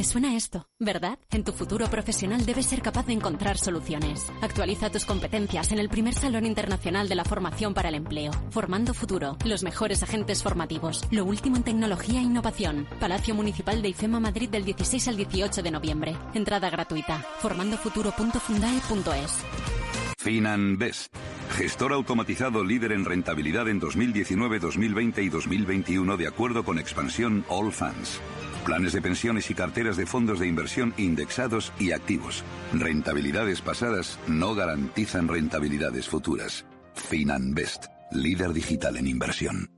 Te suena esto, ¿verdad? En tu futuro profesional debes ser capaz de encontrar soluciones. Actualiza tus competencias en el primer Salón Internacional de la Formación para el Empleo. Formando Futuro, los mejores agentes formativos, lo último en tecnología e innovación. Palacio Municipal de IFEMA Madrid del 16 al 18 de noviembre. Entrada gratuita. formandofuturo.fundae.es. FinanBest. Gestor automatizado líder en rentabilidad en 2019, 2020 y 2021 de acuerdo con expansión All Funds. Planes de pensiones y carteras de fondos de inversión indexados y activos. Rentabilidades pasadas no garantizan rentabilidades futuras. FinanBest, líder digital en inversión.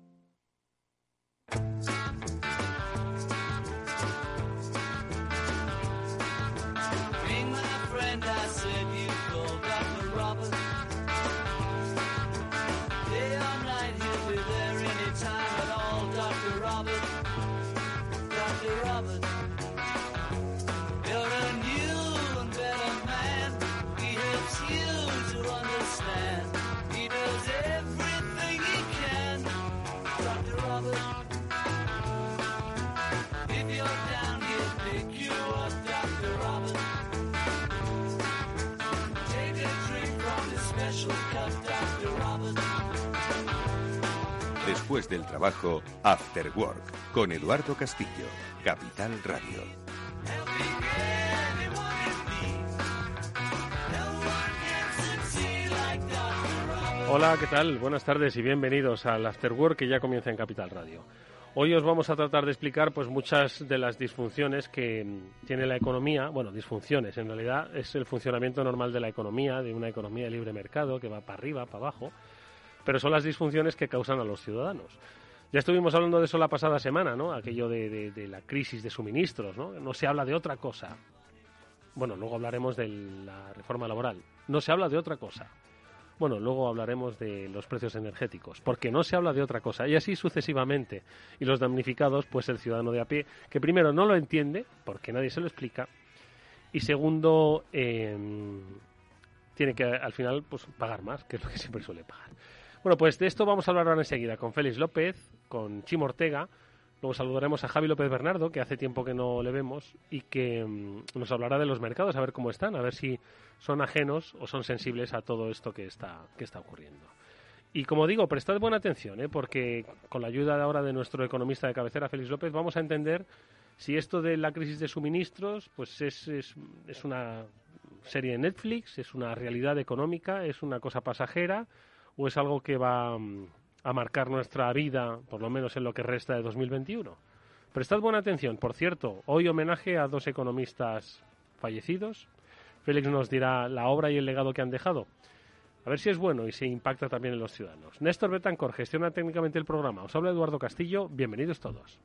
Después del trabajo, After Work, con Eduardo Castillo, Capital Radio. Hola, ¿qué tal? Buenas tardes y bienvenidos al After Work que ya comienza en Capital Radio. Hoy os vamos a tratar de explicar pues muchas de las disfunciones que tiene la economía, bueno, disfunciones, en realidad es el funcionamiento normal de la economía, de una economía de libre mercado que va para arriba, para abajo, pero son las disfunciones que causan a los ciudadanos. Ya estuvimos hablando de eso la pasada semana, ¿no? Aquello de, la crisis de suministros, ¿no? No se habla de otra cosa. Bueno, luego hablaremos de la reforma laboral. No se habla de otra cosa. Bueno, luego hablaremos de los precios energéticos, porque no se habla de otra cosa, y así sucesivamente. Y los damnificados, pues el ciudadano de a pie, que primero no lo entiende, porque nadie se lo explica, y segundo, em, tiene que al final pues pagar más, que es lo que siempre suele pagar. Bueno, pues de esto vamos a hablar ahora enseguida con Félix López, con Chimo Ortega, Luego saludaremos a Javi López Bernardo, que hace tiempo que no le vemos y que mm, nos hablará de los mercados, a ver cómo están, a ver si son ajenos o son sensibles a todo esto que está, que está ocurriendo. Y como digo, prestad buena atención, ¿eh? porque con la ayuda de ahora de nuestro economista de cabecera, Félix López, vamos a entender si esto de la crisis de suministros pues es, es, es una serie de Netflix, es una realidad económica, es una cosa pasajera o es algo que va mm, a marcar nuestra vida, por lo menos en lo que resta de 2021. Prestad buena atención, por cierto, hoy homenaje a dos economistas fallecidos. Félix nos dirá la obra y el legado que han dejado. A ver si es bueno y si impacta también en los ciudadanos. Néstor Betancor gestiona técnicamente el programa. Os habla Eduardo Castillo. Bienvenidos todos.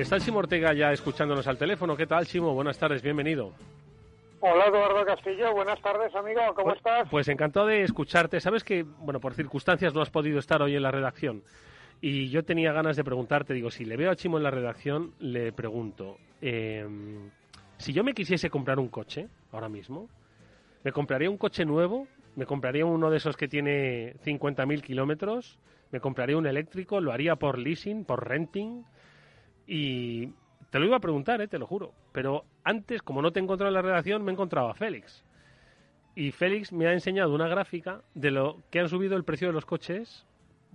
Está el Chimo Ortega ya escuchándonos al teléfono. ¿Qué tal, Chimo? Buenas tardes, bienvenido. Hola, Eduardo Castillo. Buenas tardes, amigo. ¿Cómo pues, estás? Pues encantado de escucharte. Sabes que, bueno, por circunstancias no has podido estar hoy en la redacción. Y yo tenía ganas de preguntarte, digo, si le veo a Chimo en la redacción, le pregunto, eh, si yo me quisiese comprar un coche ahora mismo, ¿me compraría un coche nuevo? ¿Me compraría uno de esos que tiene 50.000 kilómetros? ¿Me compraría un eléctrico? ¿Lo haría por leasing, por renting? Y te lo iba a preguntar, ¿eh? te lo juro. Pero antes, como no te encontrado en la redacción, me he encontrado a Félix. Y Félix me ha enseñado una gráfica de lo que han subido el precio de los coches.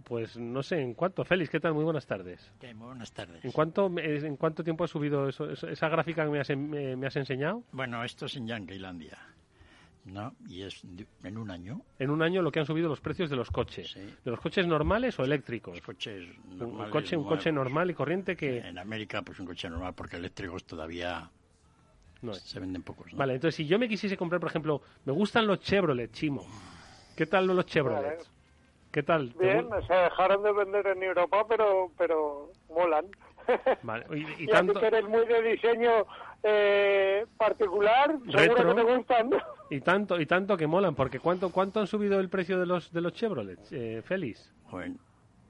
Pues no sé en cuánto. Félix, ¿qué tal? Muy buenas tardes. muy buenas tardes. ¿En cuánto, ¿En cuánto tiempo ha subido eso, esa gráfica que me has, me has enseñado? Bueno, esto es en Yanquilandia. ¿No? Y es en un año. En un año lo que han subido los precios de los coches. ¿De los coches normales o eléctricos? coches normales. Un coche, un coche normal y corriente que... En América, pues un coche normal, porque eléctricos todavía no se venden pocos. Vale, entonces si yo me quisiese comprar, por ejemplo, me gustan los Chevrolet, Chimo. ¿Qué tal los Chevrolet? ¿Qué tal? ¿Te Bien, se dejaron de vender en Europa, pero pero molan. Vale, Y, y Y, tanto, que eres muy de diseño eh, particular, seguro Retro. que te gustan. y tanto y tanto que molan, porque ¿cuánto cuánto han subido el precio de los de los Chevrolet, eh, Félix? Bueno,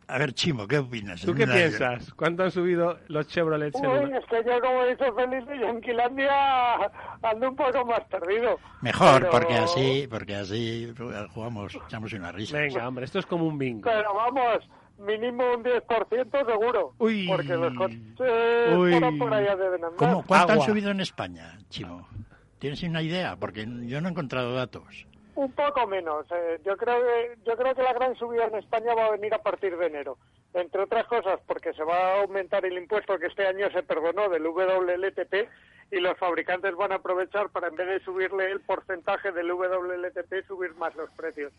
a ver, Chimo, ¿qué opinas? ¿Tú qué piensas? ¿Cuánto han subido los Chevrolet en Uy, una- es que yo, como dice Felipe, yo en Quilandia ando un poco más perdido. Mejor, Pero- porque así, porque así jugamos, echamos una risa. Venga, hombre, esto es como un bingo. Pero vamos, mínimo un 10% seguro. Uy. Porque los coches Uy. por, allá deben andar. ¿Cómo, ¿Cuánto han subido en España, Chimo? ¿Tienes una idea? Porque yo no he encontrado datos. Un poco menos. eh, yo creo que yo creo que la gran subida en España va a venir a partir de enero. Entre otras cosas, porque se va a aumentar el impuesto que este año se perdonó del WLTP y los fabricantes van a aprovechar para, en vez de subirle el porcentaje del WLTP, subir más los precios.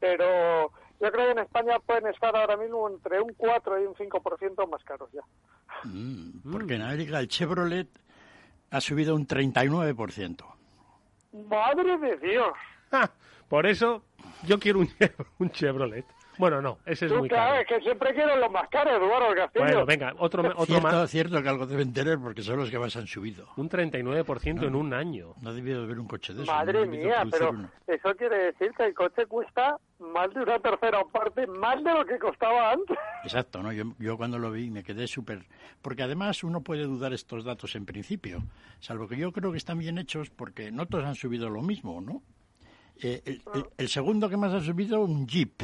Pero yo creo que en España pueden estar ahora mismo entre un 4 y un 5% más caros ya. Mm, porque en América el Chevrolet ha subido un 39%. ¡Madre de Dios! ¡Ja! Por eso yo quiero un, un Chevrolet. Bueno, no, ese es Tú, muy claro, caro. es que siempre quieren lo más caro, Eduardo Castillo. Bueno, venga, otro, otro Cierto, más. cierto que algo deben tener porque son los que más han subido. Un 39% en un año. No ha debido haber un coche de eso. Madre no mía, pero uno. eso quiere decir que el coche cuesta más de una tercera parte, más de lo que costaba antes. Exacto, ¿no? Yo, yo cuando lo vi me quedé súper... Porque además uno puede dudar estos datos en principio, salvo que yo creo que están bien hechos porque no todos han subido lo mismo, ¿no? Eh, el, el- el segundo que más ha subido, un Jeep,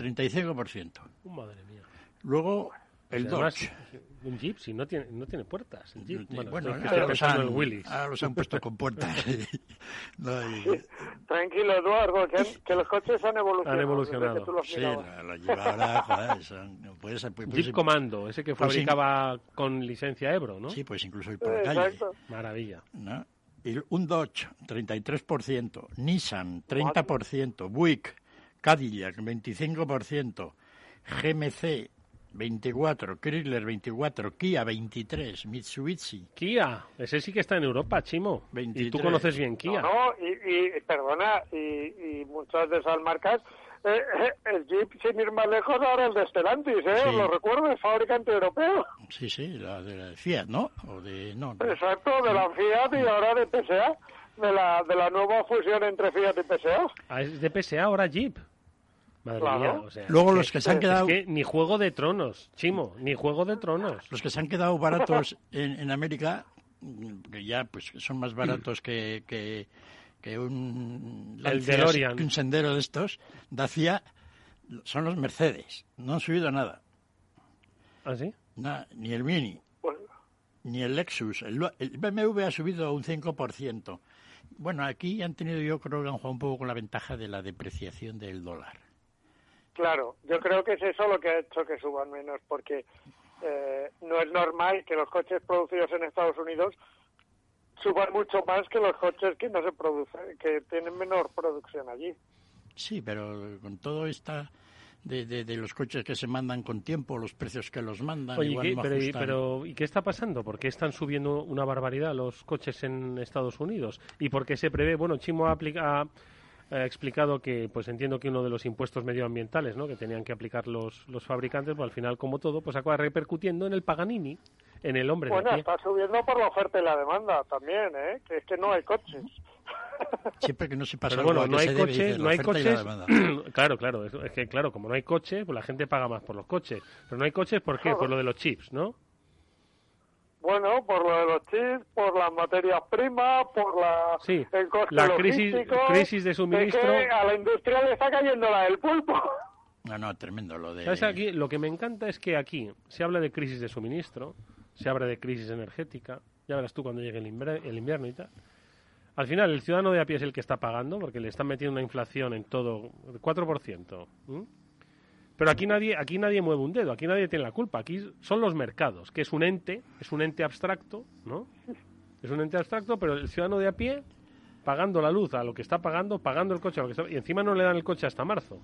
35%. Oh, madre mía. Luego, el Y además, Dodge. un Jeep, si no tiene, no tiene puertas. El Jeep. Bueno, bueno, ahora los, han, Willys. ahora los han puesto con puertas. No, y- Tranquilo, Eduardo, que, que los coches han evolucionado. Han evolucionado. tú los sí, lo lleva ahora, joder, son- no puedes- puedes- Jeep Comando, ese que pues fabricaba con licencia Ebro, ¿no? Sí, pues incluso ir por la calle. Maravilla. ¿no? Y un Dodge, 33%, Nissan, 30%, Buick, Cadillac, 25%, GMC, 24%, Chrysler, 24%, Kia, 23%, Mitsubishi, Kia, ese sí que está en Europa, Chimo. Y tú 23. conoces bien Kia. No, no, y, y perdona, y, y muchas de esas marcas, eh, eh, el Jeep, sin ir más lejos, ahora el de Stellantis, ¿eh? Sí. Lo recuerdo, es fabricante europeo. sí, sí, la de la Fiat, ¿no? O de, no, no. Exacto, de la Fiat y ahora de PSA, de la, de la nueva fusión entre Fiat y PSA. Ah, es de PSA ahora Jeep. Madre Claro. mía, o sea, Luego los que se han quedado... Es que ni Juego de Tronos, Chimo, ni Juego de Tronos. Los que se han quedado baratos en, en América, que ya pues son más baratos que, que, que un El Lancia, DeLorean. que un sendero de estos, Dacia, son los Mercedes. No han subido nada. ¿Ah, sí? Nada, ni el Mini, ni el Lexus. El, el BMW ha subido un 5%. Bueno, aquí han tenido, yo creo que han jugado un poco con la ventaja de la depreciación del dólar. Claro, yo creo que es eso lo que ha hecho que suban menos, porque eh, no es normal que los coches producidos en Estados Unidos suban mucho más que los coches que no se producen, que tienen menor producción allí. Sí, pero con todo esta de, de, de los coches que se mandan con tiempo, los precios que los mandan, Oye, ¿y igual qué, no pero, y- pero, ¿y qué está pasando? ¿Por qué están subiendo una barbaridad los coches en Estados Unidos? ¿Y por qué se prevé? Bueno, Chimo ha, aplica- ha, explicado que, pues entiendo que uno de los impuestos medioambientales, ¿no? Que tenían que aplicar los, los fabricantes, pues al final, como todo, pues acaba repercutiendo en el Paganini, en el hombre de Bueno, pie. está subiendo por la oferta y la demanda también, ¿eh? Que es que no hay coches. Siempre que no se pasa Pero bueno, algo no hay se debe, coches, dices, no hay coches. claro, claro, es, es que claro, como no hay coche, pues la gente paga más por los coches. Pero no hay coches, ¿por qué? Por lo de los chips, ¿no? Bueno, por lo de los chips, por las materias primas, por la, Sí, el coste la crisis- crisis de es suministro. que a la industria le está cayendo la del pulpo. No, no, tremendo lo de... ¿Sabes? Aquí, lo que me encanta es que aquí se habla de crisis de suministro, se habla de crisis energética, ya verás tú cuando llegue el, inver- el invierno y tal. Al final, el ciudadano de a pie es el que está pagando, porque le están metiendo una inflación en todo, el 4%. ¿m? Pero aquí nadie, aquí nadie mueve un dedo, aquí nadie tiene la culpa, aquí son los mercados, que es un ente, es un ente abstracto, ¿no? Es un ente abstracto, pero el ciudadano de a pie, pagando la luz a lo que está pagando, pagando el coche a lo que está, y encima no le dan el coche hasta marzo,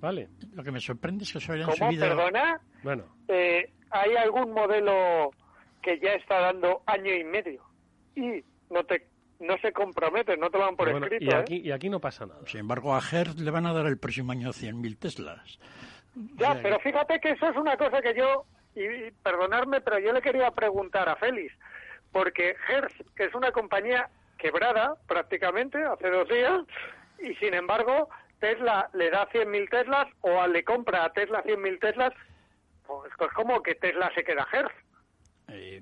¿vale? Lo que me sorprende es que se hayan ¿Cómo? subido... ¿Perdona? Bueno, Eh, ¿Hay algún modelo que ya está dando año y medio y no te no se comprometen, no te lo dan por escrito. Y ¿eh? aquí, y aquí no pasa nada. Sin embargo, a Hertz le van a dar el próximo año 100.000 Teslas. Ya, pero fíjate que eso es una cosa que yo, y, perdonadme, pero yo le quería preguntar a Félix, porque Hertz, es una compañía quebrada prácticamente hace dos días, y sin embargo Tesla le da 100.000 Teslas o le compra a Tesla 100.000 Teslas, pues esto es como que Tesla se queda Hertz. Eh,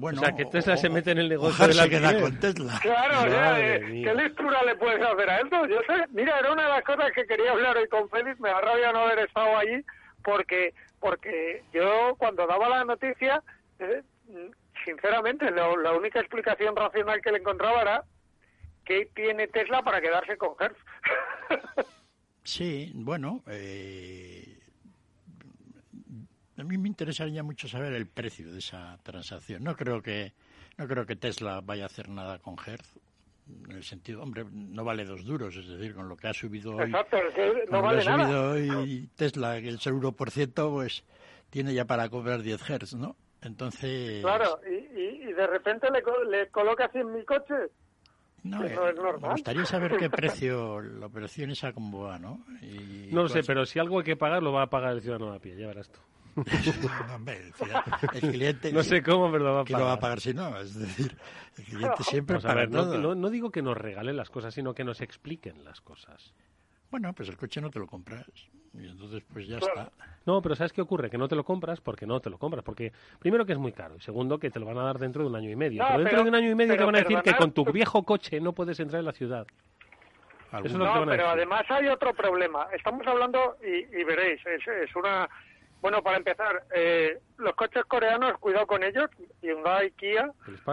bueno, o sea, que Tesla o- se mete en el negocio Hertz del se queda con Tesla. Claro, ya, eh. ¿qué lectura le puedes hacer a esto? Yo sé, mira, era una de las cosas que quería hablar hoy con Félix, me da rabia no haber estado allí, porque porque yo cuando daba la noticia, eh, sinceramente, lo- la única explicación racional que le encontraba era que tiene Tesla para quedarse con Hertz. Sí, bueno, eh, a mí me interesaría mucho saber el precio de esa transacción. No creo que no creo que Tesla vaya a hacer nada con Hertz. En el sentido, hombre, no vale dos duros, es decir, con lo que ha subido hoy, Exacto, es que con no lo vale que ha nada. subido hoy Tesla, que el 1%, pues tiene ya para cobrar 10 Hertz, ¿no? Entonces, Claro, y, y, y de repente le, co- le coloca 100.000 coches. no, eso eh, es normal. me gustaría saber qué precio la operación esa cómo va, ¿no? Y No lo sé, pero si algo hay que pagar, lo va a pagar el ciudadano a pie, ya verás tú. Hombre, el, fia- el cliente No sé cómo, pero lo va a que pagar. lo va a pagar si no, es decir, el cliente siempre Vamos a paga ver, no, todo. no- no digo que nos regalen las cosas, sino que nos expliquen las cosas. Bueno, pues el coche no te lo compras y entonces pues ya Claro. está. No, pero ¿sabes qué ocurre? Que no te lo compras porque no te lo compras. Porque primero que es muy caro y segundo que te lo van a dar dentro de un año y medio. No, pero dentro pero- de un año y medio te van a decir que con tu viejo coche no puedes entrar en la ciudad. Eso es lo que No, van a pero decir. además hay otro problema. Estamos hablando, y, y veréis, es, es una... Bueno, para empezar, eh, los coches coreanos, cuidado con ellos, Hyundai, Kia,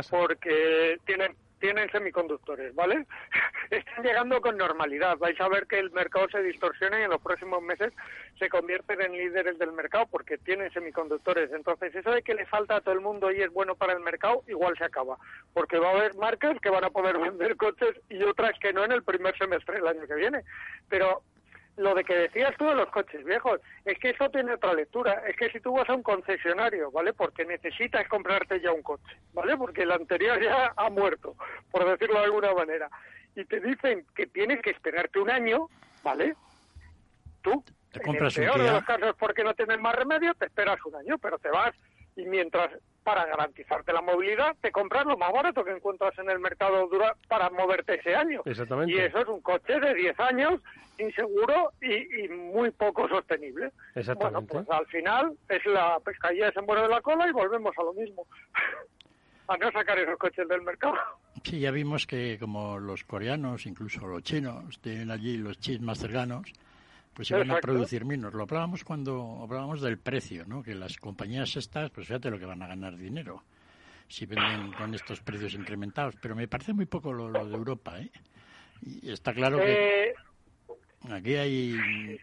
porque tienen tienen semiconductores, ¿vale? Están llegando con normalidad. Vais a ver que el mercado se distorsiona y en los próximos meses se convierten en líderes del mercado porque tienen semiconductores. Entonces, eso de que le falta a todo el mundo y es bueno para el mercado, igual se acaba. Porque va a haber marcas que van a poder vender coches y otras que no en el primer semestre del año que viene. Pero lo de que decías tú de los coches viejos, es que eso tiene otra lectura. Es que si tú vas a un concesionario, ¿vale? Porque necesitas comprarte ya un coche, ¿vale? Porque el anterior ya ha muerto, por decirlo de alguna manera. Y te dicen que tienes que esperarte un año, ¿vale? Tú, Te en compras el un peor de Kia. los casos porque no tienes más remedio, te esperas un año, pero te vas y mientras para garantizarte la movilidad te compras lo más barato que encuentras en el mercado dura para moverte ese año. Exactamente. Y eso es un coche de 10 años, inseguro y, y muy poco sostenible. Exactamente. Bueno, pues al final es la pescadilla se muere de la cola y volvemos a lo mismo. a no sacar esos coches del mercado. Sí, ya vimos que como los coreanos, incluso los chinos, tienen allí los chips más cercanos, pues iban a Exacto. producir menos. Lo hablábamos cuando hablábamos del precio, ¿no? Que las compañías estas, pues fíjate lo que van a ganar dinero si venden con estos precios incrementados. Pero me parece muy poco lo, lo de Europa, ¿eh? Y está claro que Eh, aquí hay,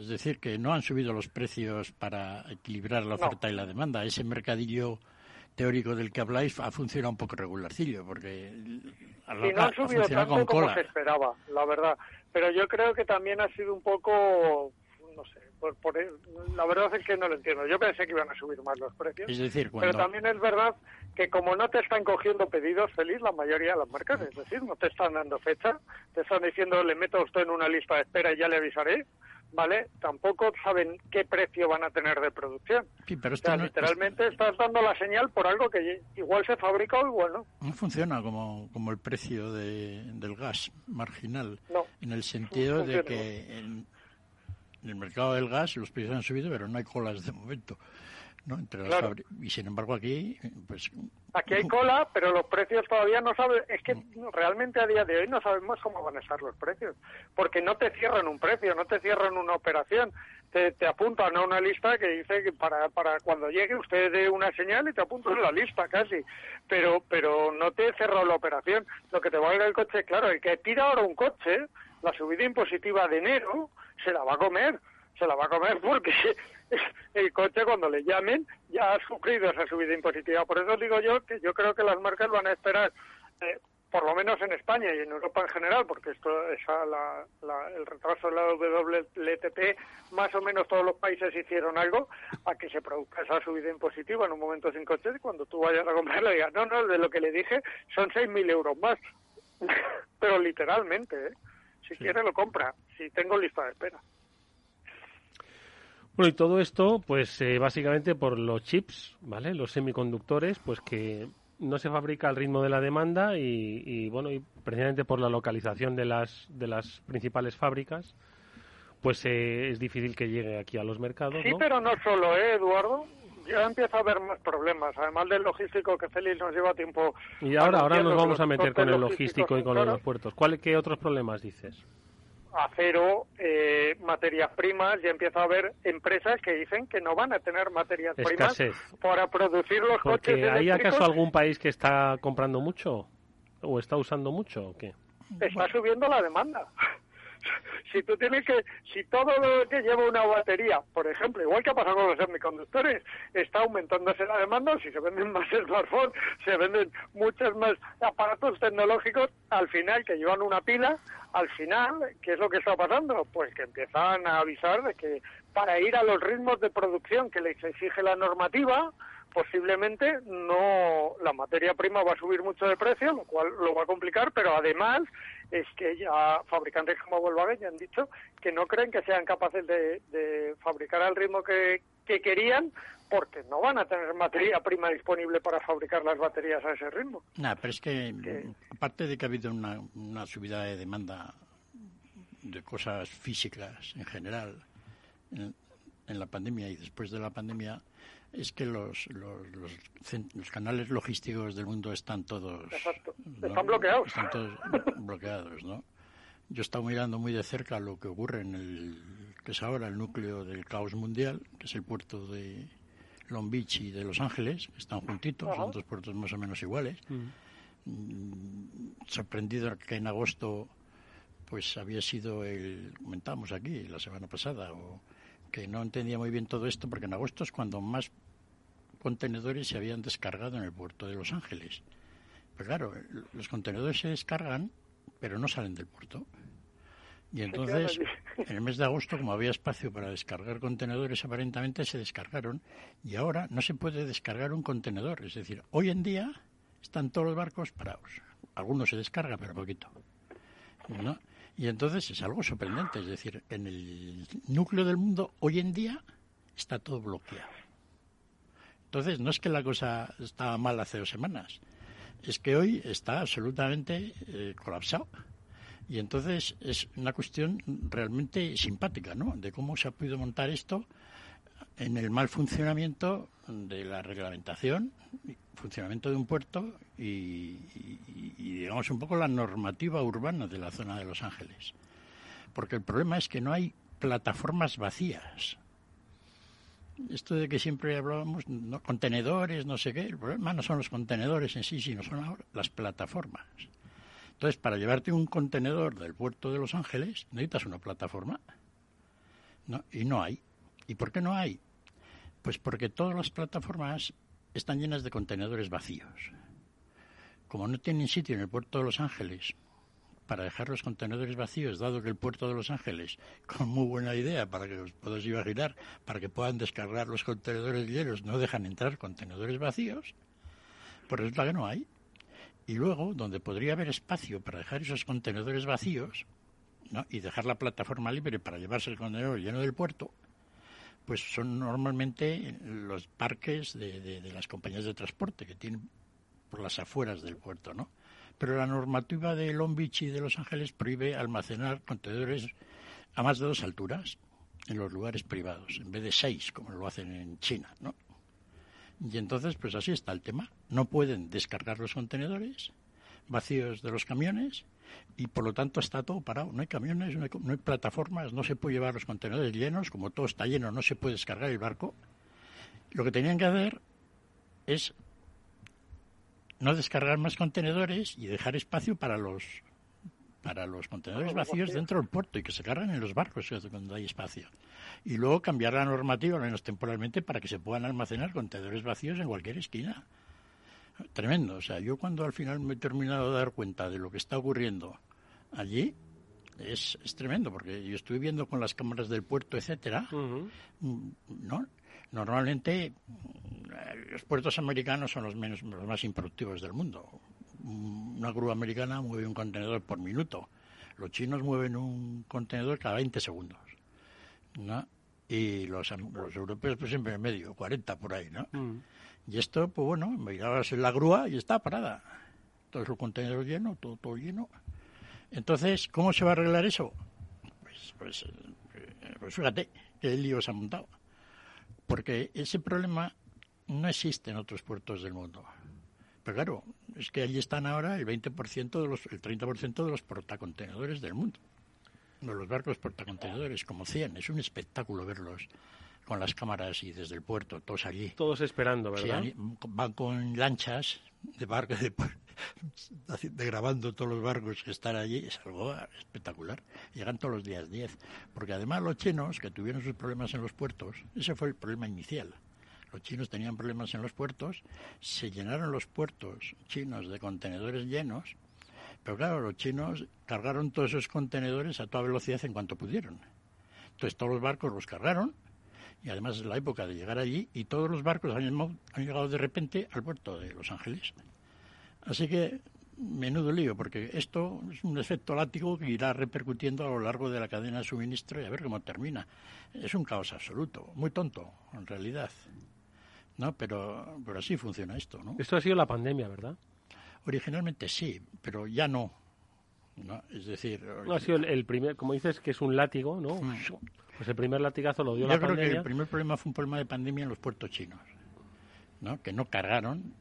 es decir, que no han subido los precios para equilibrar la No. oferta y la demanda. Ese mercadillo teórico del que habláis ha funcionado un poco regularcillo, porque a la y no han ha subido tanto con como cola. se esperaba, la verdad. Pero yo creo que también ha sido un poco, no sé, por, por- la verdad es que no lo entiendo. Yo pensé que iban a subir más los precios. Es decir, Pero cuando también es verdad que como no te están cogiendo pedidos feliz la mayoría de las marcas, es decir, no te están dando fecha, te están diciendo le meto a usted en una lista de espera y ya le avisaré, ¿vale? Tampoco saben qué precio van a tener de producción. Sí, pero O esto sea, no, literalmente estás dando la señal por algo que igual se fabrica o igual no. no funciona como, como el precio de- del gas marginal, No, en el sentido de que en, en el mercado del gas los precios han subido, pero no hay colas de momento. ¿No? Entre Claro. Y sin embargo aquí, pues Aquí hay cola, pero los precios todavía no saben. Es que realmente a día de hoy no sabemos cómo van a estar los precios. Porque no te cierran un precio, no te cierran una operación. Te, te apuntan a una lista que dice que para, para cuando llegue usted dé una señal y te apuntan en la lista casi. Pero, pero no te cerró la operación. Lo que te valga el coche, claro, el que pida ahora un coche, la subida impositiva de enero, se la va a comer. Se la va a comer porque el coche cuando le llamen ya ha sufrido esa subida impositiva. Por eso digo yo que yo creo que las marcas van a esperar, eh, por lo menos en España y en Europa en general, porque esto esa, la, la- el retraso de la WLTP, más o menos todos los países hicieron algo a que se produzca esa subida impositiva en un momento sin coche y cuando tú vayas a comprarlo digas, no, no, de lo que le dije son 6.000 euros más. Pero literalmente, ¿eh? Si quiere lo compra, si tengo lista de espera. Bueno, y todo esto, pues eh, básicamente por los chips, ¿vale? Los semiconductores, pues que no se fabrica al ritmo de la demanda y, bueno, y precisamente por la localización de las, de las principales fábricas, pues eh, es difícil que llegue aquí a los mercados. Sí, pero no solo, ¿eh, Eduardo? Ya empieza a haber más problemas, además del logístico que Félix nos lleva tiempo. Y ahora, ahora nos vamos a meter con el logístico y con los puertos. ¿Cuál, ¿Qué otros problemas dices? Acero, eh, materias primas, ya empieza a haber empresas que dicen que no van a tener materias primas para producir los coches ¿Hay acaso algún país que está comprando mucho o está usando mucho o qué? Está subiendo la demanda si tú tienes que, si todo lo que lleva una batería, por ejemplo, igual que ha pasado con los semiconductores, está aumentándose la demanda, si se venden más smartphones, se venden muchos más aparatos tecnológicos, al final que llevan una pila, al final, ¿qué es lo que está pasando? Pues que empiezan a avisar de que para ir a los ritmos de producción que les exige la normativa, posiblemente no la materia prima va a subir mucho de precio, lo cual lo va a complicar, pero además es que ya fabricantes como Volkswagen ya han dicho que no creen que sean capaces de, fabricar al ritmo que, querían porque no van a tener materia prima disponible para fabricar las baterías a ese ritmo. No, pero es que, aparte de que ha habido una, una subida de demanda de cosas físicas en general en la pandemia y después de la pandemia, es que los, los, los, canales logísticos del mundo están todos... Están bloqueados. Están todos bloqueados, ¿no? Yo he estado mirando muy de cerca lo que ocurre en el que es ahora el núcleo del caos mundial, que es el puerto de Long Beach y de Los Ángeles, que están juntitos, son dos puertos más o menos iguales. Mm. Mm, sorprendido que en agosto pues había sido el comentábamos aquí la semana pasada o que no entendía muy bien todo esto porque en agosto es cuando más contenedores se habían descargado en el puerto de Los Ángeles. Pero claro, los contenedores se descargan, pero no salen del puerto. Y entonces, en el mes de agosto, como había espacio para descargar contenedores, aparentemente se descargaron. Y ahora no se puede descargar un contenedor. Es decir, hoy en día están todos los barcos parados. Algunos se descargan, pero poquito. ¿no? Y entonces es algo sorprendente, es decir, en el núcleo del mundo hoy en día está todo bloqueado. Entonces no es que la cosa estaba mal hace dos semanas, es que hoy está absolutamente eh, colapsado. Y entonces es una cuestión realmente simpática, ¿no? De cómo se ha podido montar esto en el mal funcionamiento de la reglamentación, funcionamiento de un puerto y, digamos un poco la normativa urbana de la zona de Los Ángeles. Porque el problema es que no hay plataformas vacías. Esto de que siempre hablábamos, contenedores, no sé qué, el problema no son los contenedores en sí, sino son ahora las plataformas. Entonces, para llevarte un contenedor del puerto de Los Ángeles, necesitas una plataforma. ¿no? Y no hay. ¿Y por qué no hay? Pues porque todas las plataformas están llenas de contenedores vacíos. Como no tienen sitio en el puerto de Los Ángeles para dejar los contenedores vacíos, dado que el puerto de Los Ángeles, con muy buena idea, para que os podáis imaginar, para que puedan descargar los contenedores llenos, no dejan entrar contenedores vacíos, pues resulta que no hay. Y luego, donde podría haber espacio para dejar esos contenedores vacíos, y dejar la plataforma libre para llevarse el contenedor lleno del puerto, pues son normalmente los parques de, las compañías de transporte que tienen por las afueras del puerto, ¿no? Pero la normativa de Long Beach y de Los Ángeles prohíbe almacenar contenedores a más de dos alturas en los lugares privados, en vez de seis, como lo hacen en China, ¿no? Y entonces, pues así está el tema. No pueden descargar los contenedores vacíos de los camiones y por lo tanto está todo parado. No hay camiones, no hay, plataformas, no se puede llevar los contenedores llenos, como todo está lleno, no se puede descargar el barco. Lo que tenían que hacer es no descargar más contenedores y dejar espacio para los para los contenedores vacíos dentro del puerto y que se cargan en los barcos cuando hay espacio. Y luego cambiar la normativa, al menos temporalmente, para que se puedan almacenar contenedores vacíos en cualquier esquina. Tremendo. O sea, yo cuando al final me he terminado de dar cuenta de lo que está ocurriendo allí, es, es tremendo, porque yo estuve viendo con las cámaras del puerto, etcétera, ¿no? Normalmente mm, los puertos americanos son los, menos, los más improductivos del mundo, una grúa americana mueve un contenedor por minuto. Los chinos mueven un contenedor cada 20 segundos. ¿no? Y los, los europeos, pues siempre en medio, 40 por ahí, ¿no? Mm. Y esto, pues bueno, mirabas en la grúa y está parada. Todos los contenedores llenos, todo, todo lleno. Entonces, ¿cómo se va a arreglar eso? Pues, pues, eh, pues fíjate qué lío se ha montado. Porque ese problema no existe en otros puertos del mundo. Pero claro, es que allí están ahora el 20% de los, el 30% de los portacontenedores del mundo. De los barcos portacontenedores, como 100. Es un espectáculo verlos con las cámaras y desde el puerto, todos allí. Todos esperando, ¿verdad? van con lanchas de barco, de, grabando todos los barcos que están allí, es algo espectacular. Llegan todos los días 10. Porque además los chinos, que tuvieron sus problemas en los puertos, ese fue el problema inicial. Los chinos tenían problemas en los puertos, se llenaron los puertos chinos de contenedores llenos, pero claro, los chinos cargaron todos esos contenedores a toda velocidad en cuanto pudieron. Entonces todos los barcos los cargaron, y además es la época de llegar allí, y todos los barcos han, han llegado de repente al puerto de Los Ángeles. Así que menudo lío, porque esto es un efecto látigo que irá repercutiendo a lo largo de la cadena de suministro y a ver cómo termina. Es un caos absoluto, muy tonto, en realidad. ¿no? Pero, pero así funciona esto, ¿no? Esto ha sido la pandemia, ¿verdad? Originalmente sí, pero ya no. ¿No? Es decir... No, ha sido el, primer, como dices, que es un látigo, ¿no? Mm. Pues el primer latigazo lo dio la pandemia. Yo creo que el primer problema fue un problema de pandemia en los puertos chinos, ¿no? Que no cargaron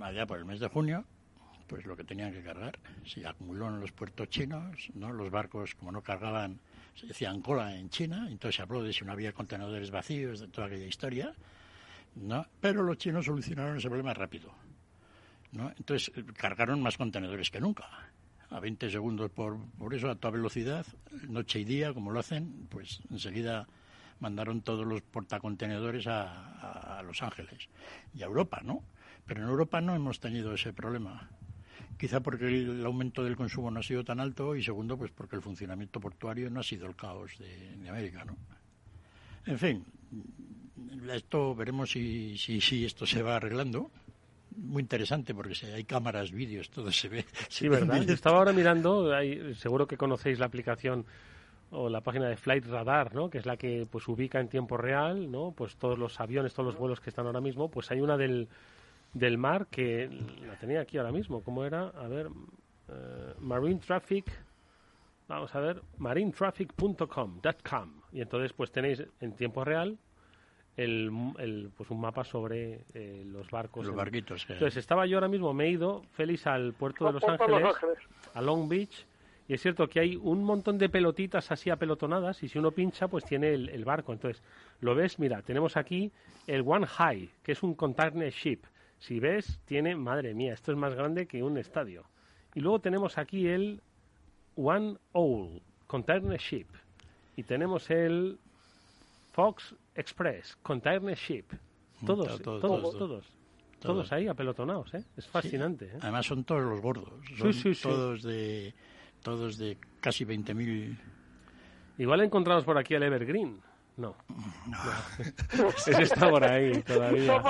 allá por el mes de junio pues lo que tenían que cargar. Se acumuló en los puertos chinos, ¿no? Los barcos, como no cargaban, se hacían cola en China, entonces se habló de si no había contenedores vacíos, de toda aquella historia. ¿no? Pero los chinos solucionaron ese problema rápido, ¿no? Entonces cargaron más contenedores que nunca, a 20 segundos por, por eso, a toda velocidad, noche y día, como lo hacen, pues enseguida mandaron todos los portacontenedores a, a, Los Ángeles y a Europa, ¿no? Pero en Europa no hemos tenido ese problema. Quizá porque el aumento del consumo no ha sido tan alto y segundo, pues porque el funcionamiento portuario no ha sido el caos de, América, ¿no? En fin, esto veremos si, si, si esto se va arreglando muy interesante porque si hay cámaras, vídeos, todo se ve. Sí, ¿verdad? Estaba ahora mirando, seguro que conocéis la aplicación o la página de Flight Radar, ¿no? Que es la que pues ubica en tiempo real, ¿no? Pues todos los aviones, todos los vuelos que están ahora mismo, pues hay una del, del mar que la tenía aquí ahora mismo, ¿cómo era? A ver, eh, Marine Traffic, vamos a ver, marinetraffic.com, y entonces pues tenéis en tiempo real el, pues un mapa sobre eh, los barcos. Los barquitos. Entonces estaba yo ahora mismo, me he ido, Félix, al puerto de Los Ángeles, a Long Beach, y es cierto que hay un montón de pelotitas así apelotonadas y si uno pincha pues tiene el, barco. Entonces, lo ves, mira, tenemos aquí el One High, que es un container ship. Si ves, tiene, madre mía, esto es más grande que un estadio. Y luego tenemos aquí el One Owl, container ship. Y tenemos el Fox Express, Container Ship. Todos, todos, todos, todos, ahí apelotonados, ¿eh? Es fascinante. ¿eh? Además son todos los gordos. Son sí, sí, todos de todos de casi 20.000. Igual encontramos por aquí el Evergreen. No. no. Ese está por ahí todavía.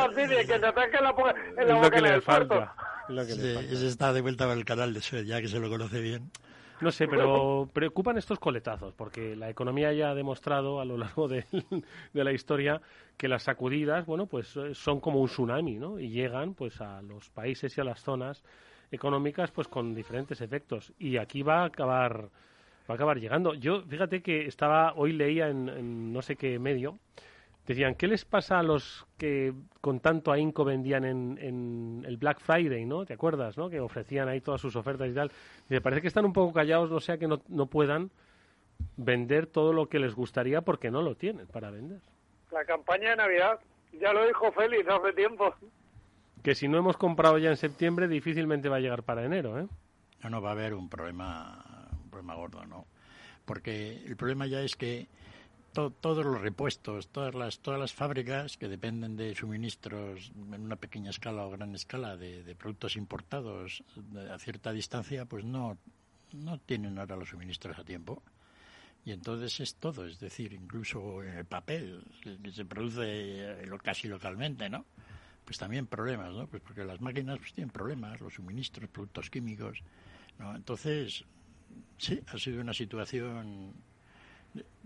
que te ataque la, en la es lo que le falta. Lo que le falta. Ese está de vuelta al canal de Suez, ya que se lo conoce bien. No sé, pero preocupan estos coletazos, porque la economía ya ha demostrado a lo largo de, la historia que las sacudidas, bueno, pues eh, son como un tsunami, ¿no? Y llegan, pues, a los países y a las zonas económicas, pues, con diferentes efectos. Y aquí va a acabar, va a acabar llegando. Yo, fíjate que estaba, hoy leía en no sé qué medio, Decían, ¿qué les pasa a los que con tanto ahínco vendían en, el Black Friday, ¿no? ¿Te acuerdas, no? Que ofrecían ahí todas sus ofertas y tal. me parece que están un poco callados, no sea que no, no puedan vender todo lo que les gustaría porque no lo tienen para vender. La campaña de Navidad, ya lo dijo Félix hace tiempo. Que si no hemos comprado ya en septiembre, difícilmente va a llegar para enero, ¿eh? No, no, va a haber un problema, un problema gordo, ¿no? Porque el problema ya es que todos los repuestos, todas las, todas las fábricas que dependen de suministros en una pequeña escala o gran escala de, productos importados a cierta distancia, pues no, no tienen ahora los suministros a tiempo. Y entonces es todo, es decir, incluso el papel que se produce casi localmente, ¿no? pues también problemas, ¿no? Pues porque las máquinas pues tienen problemas, los suministros, productos químicos, ¿no? Entonces, sí, ha sido una situación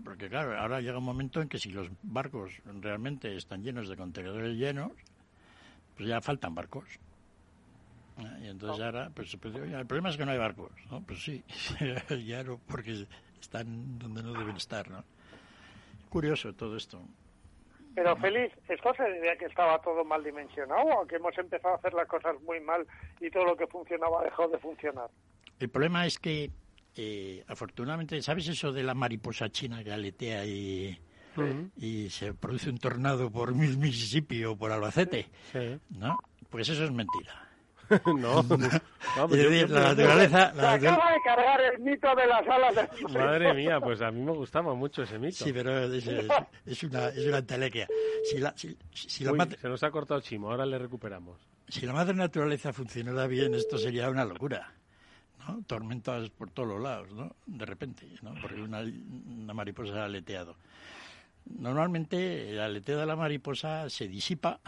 porque claro, ahora llega un momento en que si los barcos realmente están llenos de contenedores llenos, pues ya faltan barcos. Y entonces ahora, pues, pues el problema es que no hay barcos, ¿no? Pues sí, ya no, porque están donde no deben estar, ¿no? Curioso todo esto. Pero Félix, ¿esto se debía que estaba todo mal dimensionado o que hemos empezado a hacer las cosas muy mal y todo lo que funcionaba dejó de funcionar? El problema es que, eh, afortunadamente, ¿sabes eso de la mariposa china que aletea y, y se produce un tornado por Mississippi o por Albacete? ¿No? Pues eso es mentira. no, no pues la naturaleza... Se acaba de cargar el mito de las alas de... Madre mía, pues a mí me gustaba mucho ese mito. Sí, pero es, es, una, es una telequia. Si la, si, la Uy, Se nos ha cortado Chimo, ahora le recuperamos. Si la madre naturaleza funcionara bien, esto sería una locura. ¿No? Tormentas por todos los lados, ¿no? De repente, ¿no? Porque una, una mariposa ha aleteado. Normalmente el aleteo de la mariposa se disipa,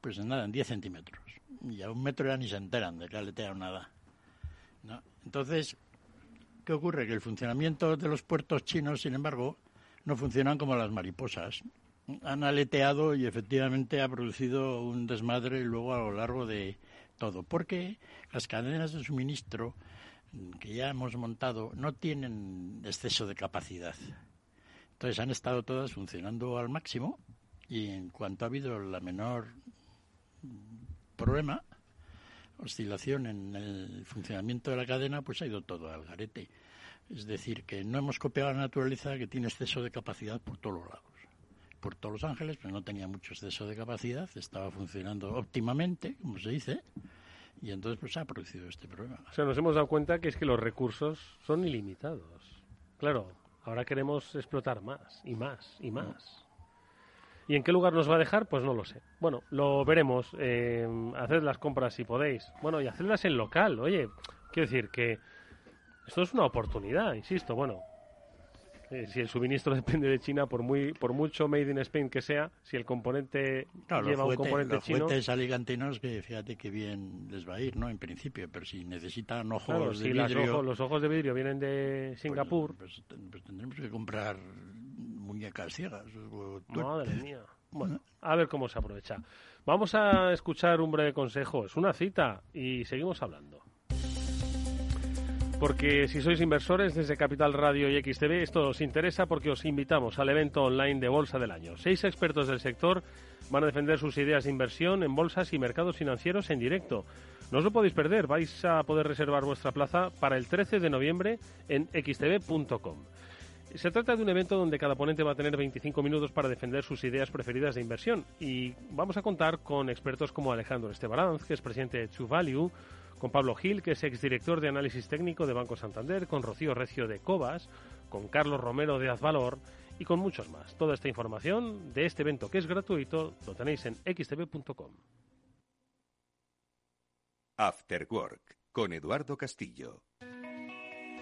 pues nada, en 10 centímetros y a un metro ya ni se enteran de que aletea nada. Entonces, ¿qué ocurre? Que el funcionamiento de los puertos chinos, sin embargo, no funcionan como las mariposas. Han aleteado y efectivamente ha producido un desmadre luego a lo largo de todo, porque las cadenas de suministro que ya hemos montado no tienen exceso de capacidad. Entonces han estado todas funcionando al máximo y en cuanto ha habido la menor problema, oscilación en el funcionamiento de la cadena, pues ha ido todo al garete. Es decir, que no hemos copiado la naturaleza que tiene exceso de capacidad por todos los lados. Por todos los ángeles, pero no tenía mucho exceso de capacidad, estaba funcionando óptimamente, como se dice, y entonces pues ha producido este problema. O sea, nos hemos dado cuenta que es que los recursos son ilimitados. Claro, ahora queremos explotar más y más y más. ¿Y en qué lugar nos va a dejar? Pues no lo sé. Bueno, lo veremos. Eh, haced las compras si podéis. Bueno, y hacedlas en local. Oye, quiero decir que esto es una oportunidad, insisto. Bueno, eh, si el suministro depende de China, por muy por mucho made in Spain que sea, si el componente lleva un componente los chino... Los aligantinos que fíjate que bien les va a ir, ¿no? En principio, pero si necesitan ojos de vidrio... los ojos de vidrio vienen de pues, Singapur... Pues, pues tendremos que comprar muñecas ciegas. Madre mía. Bueno, a ver cómo se aprovecha. Vamos a escuchar un breve consejo. Es una cita y seguimos hablando. Porque si sois inversores desde Capital Radio y XTV, esto os interesa porque os invitamos al evento online de Bolsa del Año. Seis expertos del sector van a defender sus ideas de inversión en bolsas y mercados financieros en directo. No os lo podéis perder, vais a poder reservar vuestra plaza para el 13 de noviembre en xtv.com. Se trata de un evento donde cada ponente va a tener 25 minutos para defender sus ideas preferidas de inversión y vamos a contar con expertos como Alejandro Estebaranz, que es presidente de True Value, con Pablo Gil, que es exdirector de análisis técnico de Banco Santander, con Rocío Recio de Cobas, con Carlos Romero de Azvalor y con muchos más. Toda esta información de este evento que es gratuito lo tenéis en xtv.com. After Work con Eduardo Castillo.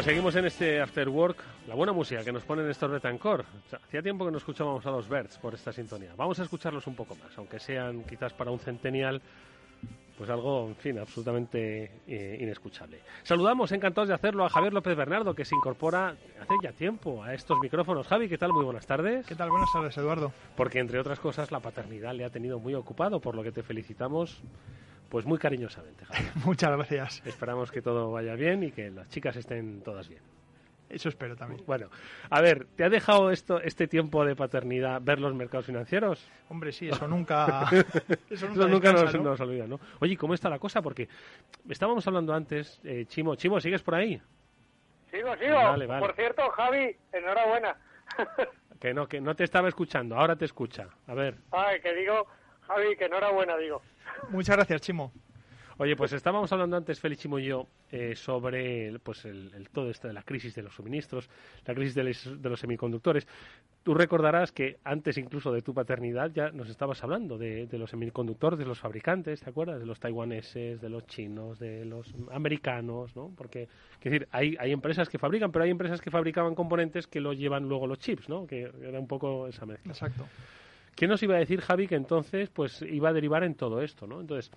Pues seguimos en este After Work. La buena música que nos pone Néstor Betancourt. hacía tiempo que no escuchábamos a los Birds por esta sintonía. Vamos a escucharlos un poco más, aunque sean quizás para un centennial, pues algo, en fin, absolutamente eh, inescuchable. Saludamos, encantados de hacerlo, a Javier López Bernardo, que se incorpora hace ya tiempo a estos micrófonos. Javi, ¿qué tal? Muy buenas tardes. ¿Qué tal? Buenas tardes, Eduardo. Porque, entre otras cosas, la paternidad le ha tenido muy ocupado, por lo que te felicitamos. Pues muy cariñosamente, Javi. Muchas gracias. Esperamos que todo vaya bien y que las chicas estén todas bien. Eso espero también. Bueno, a ver, ¿te ha dejado esto, este tiempo de paternidad ver los mercados financieros? Hombre, sí, eso nunca, eso nunca, nos, olvida, ¿no? Oye, ¿cómo está la cosa? Porque estábamos hablando antes, eh, Chimo, Chimo, ¿sigues por ahí? Sigo, sigo. Por cierto, Javi, enhorabuena. que no, que no te estaba escuchando, ahora te escucha. A ver. Ay, que digo, Javi, que enhorabuena, digo. Muchas gracias, Chimo. Oye, pues estábamos hablando antes, Félix y yo, eh, sobre pues el, todo esto de la crisis de los suministros, la crisis de los, semiconductores. Tú recordarás que antes incluso de tu paternidad ya nos estabas hablando de, los semiconductores, de los fabricantes, ¿te acuerdas? De los taiwaneses, de los chinos, de los americanos, ¿no? Porque, es decir, hay, hay empresas que fabrican, pero hay empresas que fabricaban componentes que lo llevan luego los chips, ¿no? Que era un poco esa mezcla. Exacto. ¿Qué nos iba a decir Javi que entonces pues iba a derivar en todo esto, ¿no? Entonces,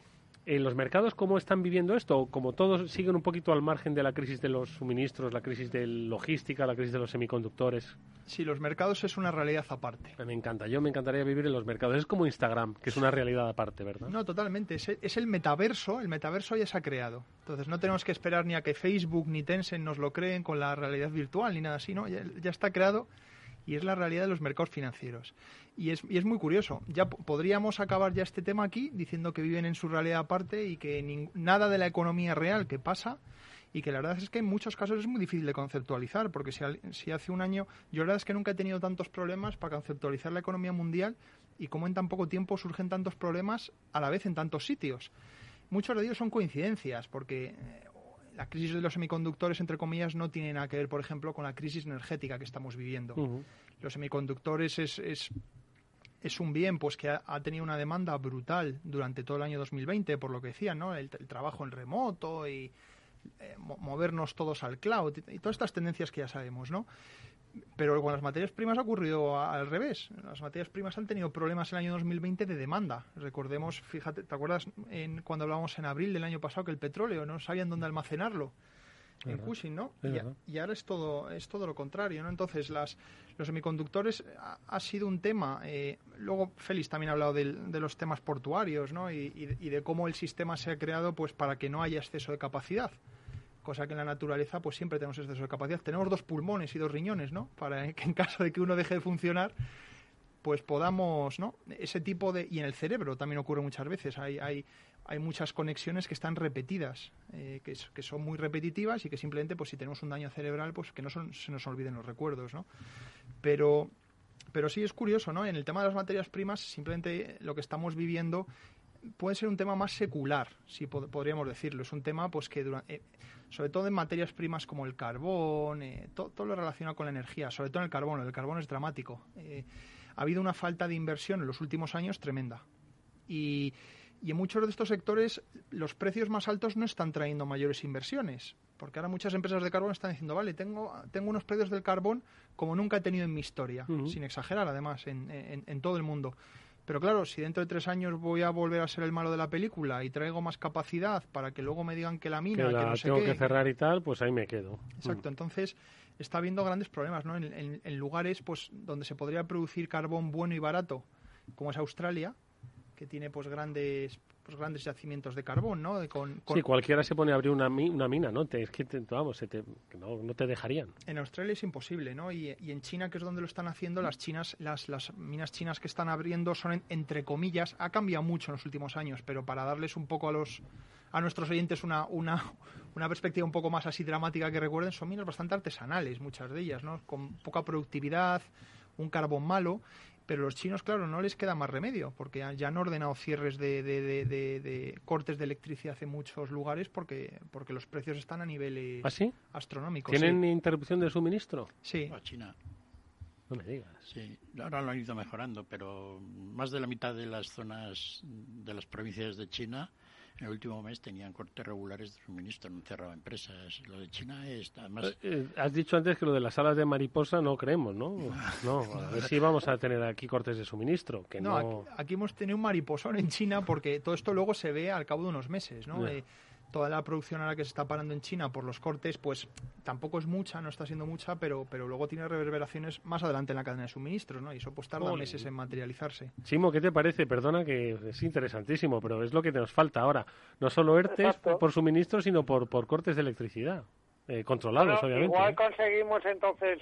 ¿En los mercados cómo están viviendo esto? Como todos siguen un poquito al margen de la crisis de los suministros, la crisis de logística, la crisis de los semiconductores. Sí, los mercados es una realidad aparte. Me encanta, yo me encantaría vivir en los mercados. Es como Instagram, que es una realidad aparte, ¿verdad? No, totalmente. Es, el metaverso, el metaverso ya se ha creado. Entonces no tenemos que esperar ni a que Facebook ni Tencent nos lo creen con la realidad virtual ni nada así, ¿no? ya está creado y es la realidad de los mercados financieros. Y es, muy curioso. Ya podríamos acabar ya este tema aquí diciendo que viven en su realidad aparte y que nada de la economía real que pasa y que la verdad es que en muchos casos es muy difícil de conceptualizar, porque si, si hace un año, yo la verdad es que nunca he tenido tantos problemas para conceptualizar la economía mundial y cómo en tan poco tiempo surgen tantos problemas a la vez en tantos sitios. Muchos de ellos son coincidencias, porque eh, la crisis de los semiconductores, entre comillas, no tiene nada que ver, por ejemplo, con la crisis energética que estamos viviendo. Los semiconductores es, es, es, un bien pues que ha, tenido una demanda brutal durante todo el año 2020, por lo que decían, ¿no? El, trabajo en remoto y eh, movernos todos al cloud y todas estas tendencias que ya sabemos, ¿no? Pero con las materias primas ha ocurrido al revés. Las materias primas han tenido problemas en el año 2020 de demanda. Recordemos, fíjate, ¿te acuerdas en, cuando hablábamos en abril del año pasado que el petróleo no sabían dónde almacenarlo? En Cushing, ¿no? Y, ahora es todo, es todo lo contrario, ¿no? Entonces, las, los semiconductores ha, sido un tema. Eh, luego, Félix también ha hablado de los temas portuarios, ¿no? Y, y, de cómo el sistema se ha creado pues para que no haya exceso de capacidad cosa que en la naturaleza pues siempre tenemos exceso de capacidad. Tenemos dos pulmones y dos riñones, ¿no? Para que en caso de que uno deje de funcionar, pues podamos, ¿no? Ese tipo de... Y en el cerebro también ocurre muchas veces. Hay, hay, hay muchas conexiones que están repetidas, eh, que, que, son muy repetitivas y que simplemente, pues si tenemos un daño cerebral, pues que no son, se nos olviden los recuerdos, ¿no? Pero, pero sí es curioso, ¿no? En el tema de las materias primas, simplemente lo que estamos viviendo puede ser un tema más secular, si podríamos decirlo. Es un tema pues que durante, eh, sobre todo en materias primas como el carbón, eh, todo lo relacionado con la energía, sobre todo en el carbón, el carbón es dramático. Eh, ha habido una falta de inversión en los últimos años tremenda. Y, y en muchos de estos sectores los precios más altos no están trayendo mayores inversiones. Porque ahora muchas empresas de carbón están diciendo, vale, tengo, tengo unos precios del carbón como nunca he tenido en mi historia, sin exagerar además, en, en, en todo el mundo. Pero claro, si dentro de tres años voy a volver a ser el malo de la película y traigo más capacidad para que luego me digan que la mina, que, no sé tengo que cerrar y tal, pues ahí me quedo. Exacto. Mm. Entonces está habiendo grandes problemas, ¿no? En, en, lugares, pues, donde se podría producir carbón bueno y barato, como es Australia, que tiene pues grandes pues grandes yacimientos de carbón, ¿no? Sí, cualquiera se pone a abrir una, una mina, ¿no? es que, vamos, no, te dejarían. En Australia es imposible, ¿no? Y, en China, que es donde lo están haciendo, las chinas, las, las minas chinas que están abriendo son, entre comillas, ha cambiado mucho en los últimos años, pero para darles un poco a los a nuestros oyentes una, una, una perspectiva un poco más así dramática que recuerden, son minas bastante artesanales, muchas de ellas, ¿no? Con poca productividad, un carbón malo pero los chinos, claro, no les queda más remedio, porque ya han ordenado cierres de, de, de, cortes de electricidad en muchos lugares porque, porque los precios están a niveles ¿Ah, astronómicos. ¿Tienen interrupción de suministro? Sí. A China. No me digas. Sí, ahora lo han ido mejorando, pero más de la mitad de las zonas de las provincias de China En el último mes tenían cortes regulares de suministro, no cerraba empresas. Lo de China es, además... Eh, eh, has dicho antes que lo de las salas de mariposa no creemos, ¿no? No, a ver si vamos a tener aquí cortes de suministro. Que no, Aquí, hemos tenido un mariposón en China porque todo esto luego se ve al cabo de unos meses, ¿no? Toda la producción ahora que se está parando en China por los cortes, pues tampoco es mucha, no está siendo mucha, pero, pero luego tiene reverberaciones más adelante en la cadena de suministros, ¿no? Y eso pues tarda meses en materializarse. Simo, ¿qué te parece? Perdona que es interesantísimo, pero es lo que nos falta ahora. No solo ERTES por suministro, sino por, por cortes de electricidad. Eh, controlados, obviamente. Igual ¿eh? conseguimos entonces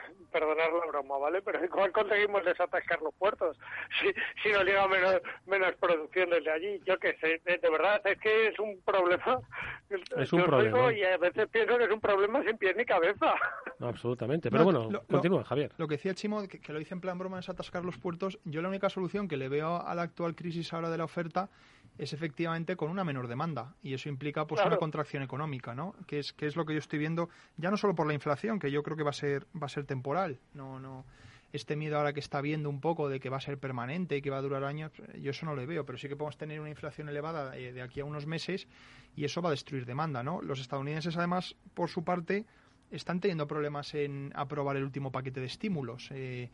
perdonar la broma, ¿vale? Pero igual conseguimos desatascar los puertos si, si nos llega menos, menos producción desde allí. Yo qué sé, de, verdad, es que es un problema. Es un problema. Y a veces pienso que es un problema sin pie ni cabeza. absolutamente. Pero bueno, continúa, Javier. Lo que decía Chimo, que, que lo hice en plan broma, es atascar los puertos. Yo la única solución que le veo a la actual crisis ahora de la oferta es efectivamente con una menor demanda y eso implica pues una contracción económica, ¿no? Que es que es lo que yo estoy viendo ya no solo por la inflación, que yo creo que va a ser va a ser temporal, no no este miedo ahora que está viendo un poco de que va a ser permanente y que va a durar años, yo eso no lo veo, pero sí que podemos tener una inflación elevada eh, de aquí a unos meses y eso va a destruir demanda, ¿no? Los estadounidenses además, por su parte, están teniendo problemas en aprobar el último paquete de estímulos. Eh,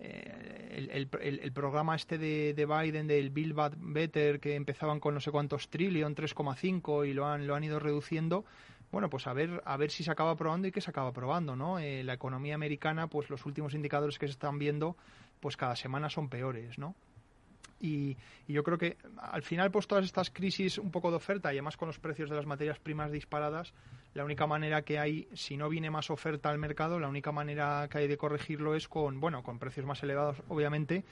eh, el, programa este de, Biden del Build Back Better que empezaban con no sé cuántos trillion, 3,5 y lo han, lo han ido reduciendo. Bueno, pues a ver, a ver si se acaba aprobando y qué se acaba aprobando, ¿no? Eh, la economía americana, pues los últimos indicadores que se están viendo, pues cada semana son peores, ¿no? Y, yo creo que al final, pues todas estas crisis un poco de oferta y además con los precios de las materias primas disparadas, la única manera que hay, si no viene más oferta al mercado, la única manera que hay de corregirlo es con, bueno, con precios más elevados, obviamente,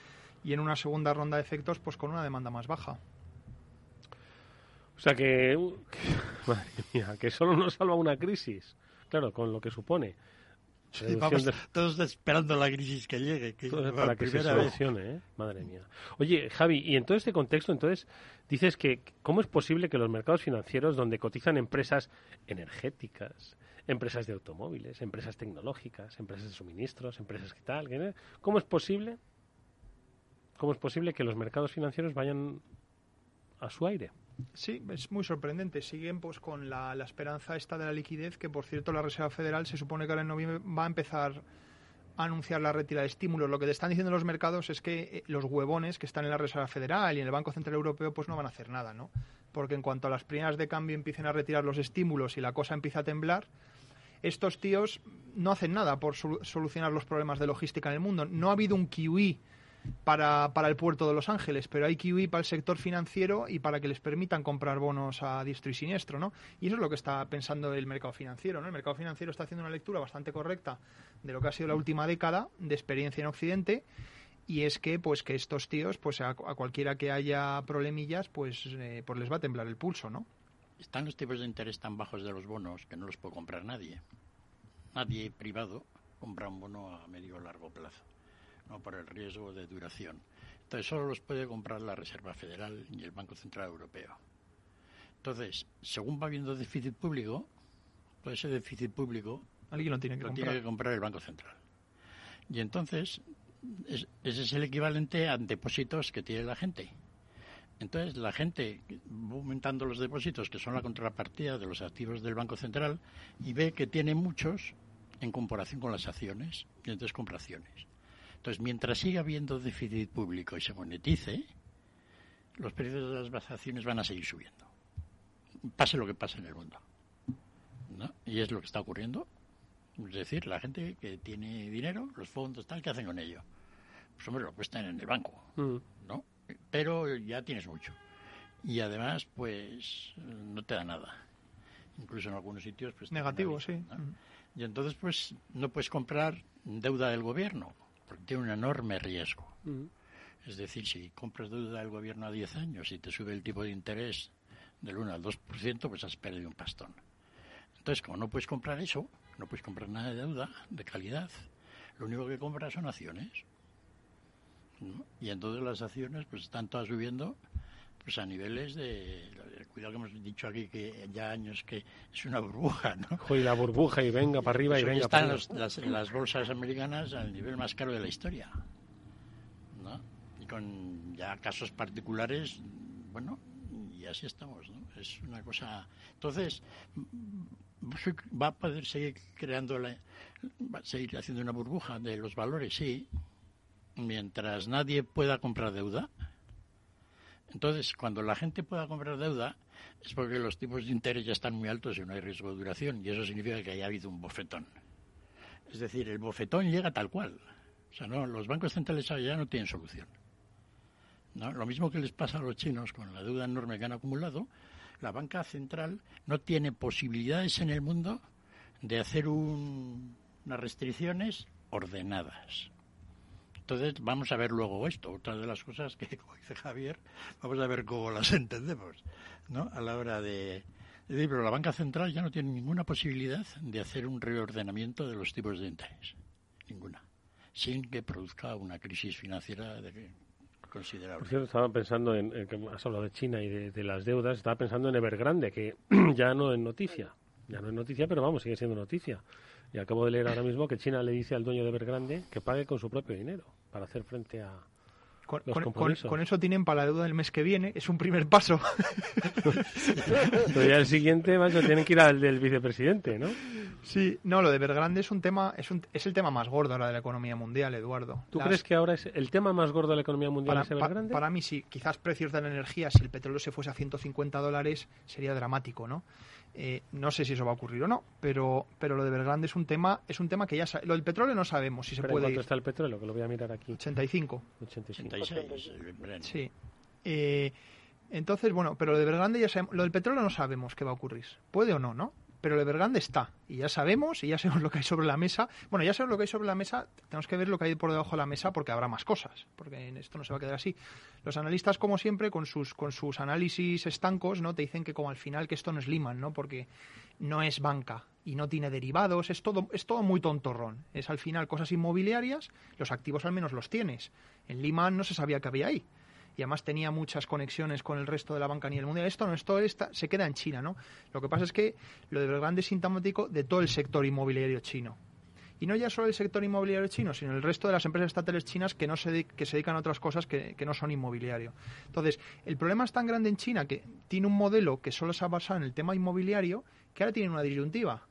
y en una segunda ronda de efectos, pues con una demanda más baja. O sea que, madre mía, que solo nos salva una crisis, claro, con lo que supone todos esperando la crisis que llegue. Que para que se solucione, ¿eh? Madre mía. Oye, Javi, y en todo este contexto, entonces, dices que ¿cómo es posible que los mercados financieros, donde cotizan empresas energéticas, empresas de automóviles, empresas tecnológicas, empresas de suministros, empresas que tal, ¿cómo es posible? ¿Cómo es posible que los mercados financieros vayan a su aire? Sí, es muy sorprendente. Siguen pues con la, esperanza esta de la liquidez, que por cierto la Reserva Federal se supone que ahora en noviembre va a empezar a anunciar la retirada de estímulos. Lo que te están diciendo los mercados es que eh, los huevones que están en la Reserva Federal y en el Banco Central Europeo pues no van a hacer nada, ¿no? Porque en cuanto a las primeras de cambio empiecen a retirar los estímulos y la cosa empieza a temblar, estos tíos no hacen nada por solucionar los problemas de logística en el mundo. No ha habido un QE para, para el puerto de Los Ángeles, pero hay QE para el sector financiero y para que les permitan comprar bonos a diestro y siniestro, ¿no? Y eso es lo que está pensando el mercado financiero, ¿no? El mercado financiero está haciendo una lectura bastante correcta de lo que ha sido la última década de experiencia en Occidente y es que pues que estos tíos pues a, cualquiera que haya problemillas pues eh, pues les va a temblar el pulso no están los tipos de interés tan bajos de los bonos que no los puede comprar nadie nadie privado compra un bono a medio o largo plazo no por el riesgo de duración. Entonces solo los puede comprar la Reserva Federal y el Banco Central Europeo. Entonces, según va habiendo déficit público, pues ese déficit público alguien lo tiene que, comprar. Tiene que comprar el Banco Central. Y entonces ese es el equivalente a depósitos que tiene la gente. Entonces la gente va aumentando los depósitos, que son la contrapartida de los activos del Banco Central, y ve que tiene muchos en comparación con las acciones, y entonces compra acciones. Entonces, mientras siga habiendo déficit público y se monetice, los precios de las acciones van a seguir subiendo. Pase lo que pase en el mundo. ¿no? Y es lo que está ocurriendo. Es decir, la gente que tiene dinero, los fondos, tal, ¿qué hacen con ello? Pues hombre, lo cuestan en el banco, mm. ¿no? Pero ya tienes mucho. Y además, pues, no te da nada. Incluso en algunos sitios, pues... Negativo, sí. Y entonces, pues, no puedes comprar deuda del gobierno porque tiene un enorme riesgo. Mm. Es decir, si compras deuda del gobierno a 10 años y te sube el tipo de interés del 1 al 2%, pues has perdido un pastón. Entonces, como no puedes comprar eso, no puedes comprar nada de deuda de calidad, lo único que compras son acciones. Y entonces las acciones pues están todas subiendo pues a niveles de cuidado que hemos dicho aquí que ya años que es una burbuja, ¿no? Y la burbuja y venga para arriba y venga están para arriba. Las, las bolsas americanas al nivel más caro de la historia, ¿no? Y con ya casos particulares, bueno, y así estamos, ¿no? Es una cosa... Entonces, va a poder seguir creando, la, va a seguir haciendo una burbuja de los valores, sí, mientras nadie pueda comprar deuda. Entonces, cuando la gente pueda comprar deuda, es porque los tipos de interés ya están muy altos y no hay riesgo de duración, y eso significa que haya habido un bofetón. Es decir, el bofetón llega tal cual. O sea, no, los bancos centrales ya no tienen solución. ¿no? Lo mismo que les pasa a los chinos con la deuda enorme que han acumulado, la banca central no tiene posibilidades en el mundo de hacer unas restricciones ordenadas. Entonces, vamos a ver luego esto, otra de las cosas que, como dice Javier, vamos a ver cómo las entendemos, ¿no? A la hora de, decir, pero la banca central ya no tiene ninguna posibilidad de hacer un reordenamiento de los tipos de interés, ninguna, sin que produzca una crisis financiera de, considerable. Por cierto, estaba pensando en, que has hablado de China y de, las deudas, estaba pensando en Evergrande, que ya no es noticia, ya no es noticia, pero vamos, sigue siendo noticia. Y acabo de leer ahora mismo que China le dice al dueño de Evergrande que pague con su propio dinero para hacer frente a, con, con, eso tienen para la deuda del mes que viene, es un primer paso. Pero ya el siguiente, macho, tienen que ir al del vicepresidente, ¿no? Sí, no, lo de Evergrande es un tema, es, un, es el tema más gordo ahora de la economía mundial, Eduardo. ¿Tú crees que ahora es el tema más gordo de la economía mundial para, es Evergrande? para mí sí, quizás precios de la energía, si el petróleo se fuese a 150 dólares, sería dramático, ¿no? Eh, no sé si eso va a ocurrir o no, pero, pero lo de Evergrande es un tema, es un tema que ya lo del petróleo no sabemos si se puede. ¿Cuánto está el petróleo? Que lo voy a mirar aquí. 85. 85. 86. Sí. Eh, entonces, bueno, pero lo de Evergrande ya sabemos, lo del petróleo no sabemos qué va a ocurrir. Puede o no, ¿no? Pero el Evergrande está y ya sabemos y ya sabemos lo que hay sobre la mesa. Bueno, ya sabemos lo que hay sobre la mesa, tenemos que ver lo que hay por debajo de la mesa porque habrá más cosas, porque en esto no se va a quedar así. Los analistas, como siempre, con sus, con sus análisis estancos, ¿no? Te dicen que como al final que esto no es Lehman, ¿no? Porque no es banca y no tiene derivados, es todo, es todo muy tontorrón. Es al final cosas inmobiliarias, los activos al menos los tienes. En Lehman no se sabía que había ahí y además tenía muchas conexiones con el resto de la banca a nivel mundial. Esto no, esto está, se queda en China, ¿no? Lo que pasa es que lo de Evergrande es sintomático de todo el sector inmobiliario chino. Y no ya solo el sector inmobiliario chino, sino el resto de las empresas estatales chinas que, no se, que se dedican a otras cosas que, que, no son inmobiliario. Entonces, el problema es tan grande en China que tiene un modelo que solo se ha basado en el tema inmobiliario que ahora tiene una disyuntiva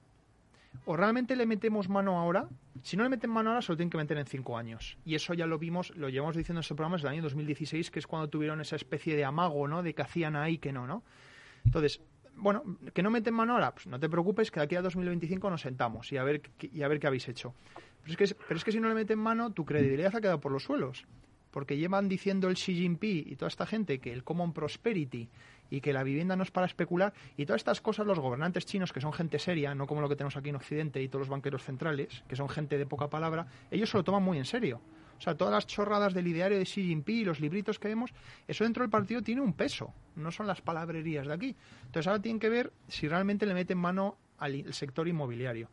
o realmente le metemos mano ahora, si no le meten mano ahora, se lo tienen que meter en cinco años. Y eso ya lo vimos, lo llevamos diciendo en este programa desde el año 2016, que es cuando tuvieron esa especie de amago, ¿no? De que hacían ahí que no, ¿no? Entonces, bueno, que no meten mano ahora, pues no te preocupes, que de aquí a 2025 nos sentamos y a ver, y a ver qué habéis hecho. Pero es, que, pero es que si no le meten mano, tu credibilidad ha quedado por los suelos. Porque llevan diciendo el Xi Jinping y toda esta gente que el Common Prosperity y que la vivienda no es para especular. Y todas estas cosas los gobernantes chinos, que son gente seria, no como lo que tenemos aquí en Occidente y todos los banqueros centrales, que son gente de poca palabra, ellos se lo toman muy en serio. O sea, todas las chorradas del ideario de Xi Jinping y los libritos que vemos, eso dentro del partido tiene un peso, no son las palabrerías de aquí. Entonces ahora tienen que ver si realmente le meten mano al sector inmobiliario.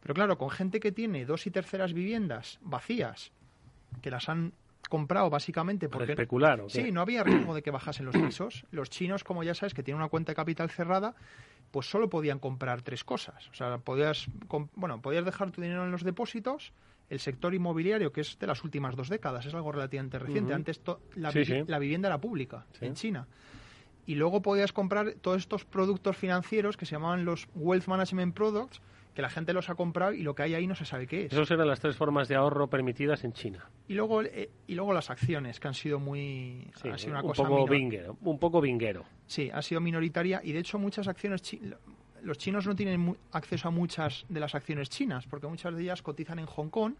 Pero claro, con gente que tiene dos y terceras viviendas vacías, que las han comprado básicamente porque... especular, Sí, no había riesgo de que bajasen los pisos. Los chinos, como ya sabes, que tienen una cuenta de capital cerrada, pues solo podían comprar tres cosas. O sea, podías, bueno, podías dejar tu dinero en los depósitos, el sector inmobiliario, que es de las últimas dos décadas, es algo relativamente reciente. Antes la, la, vivienda era pública en China. Y luego podías comprar todos estos productos financieros que se llamaban los Wealth Management Products, que la gente los ha comprado y lo que hay ahí no se sabe qué es. Esas eran las tres formas de ahorro permitidas en China. Y luego, eh, y luego las acciones, que han sido muy... ha sido una un cosa poco vinguero, un poco vinguero. Sí, ha sido minoritaria y de hecho muchas acciones... los chinos no tienen acceso a muchas de las acciones chinas, porque muchas de ellas cotizan en Hong Kong,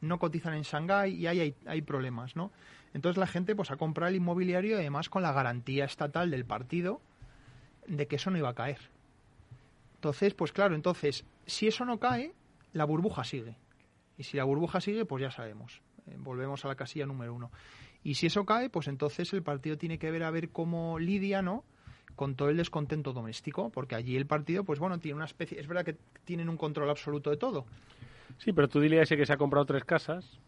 no cotizan en Shanghái y ahí hay, hay problemas, ¿no? Entonces la gente pues ha comprado el inmobiliario además con la garantía estatal del partido de que eso no iba a caer. Entonces, pues claro, entonces, si eso no cae, la burbuja sigue. Y si la burbuja sigue, pues ya sabemos. Eh, volvemos a la casilla número uno. Y si eso cae, pues entonces el partido tiene que ver a ver cómo lidia, ¿no? Con todo el descontento doméstico, porque allí el partido, pues bueno, tiene una especie. Es verdad que tienen un control absoluto de todo. Sí, pero tú dile a ese que se ha comprado tres casas,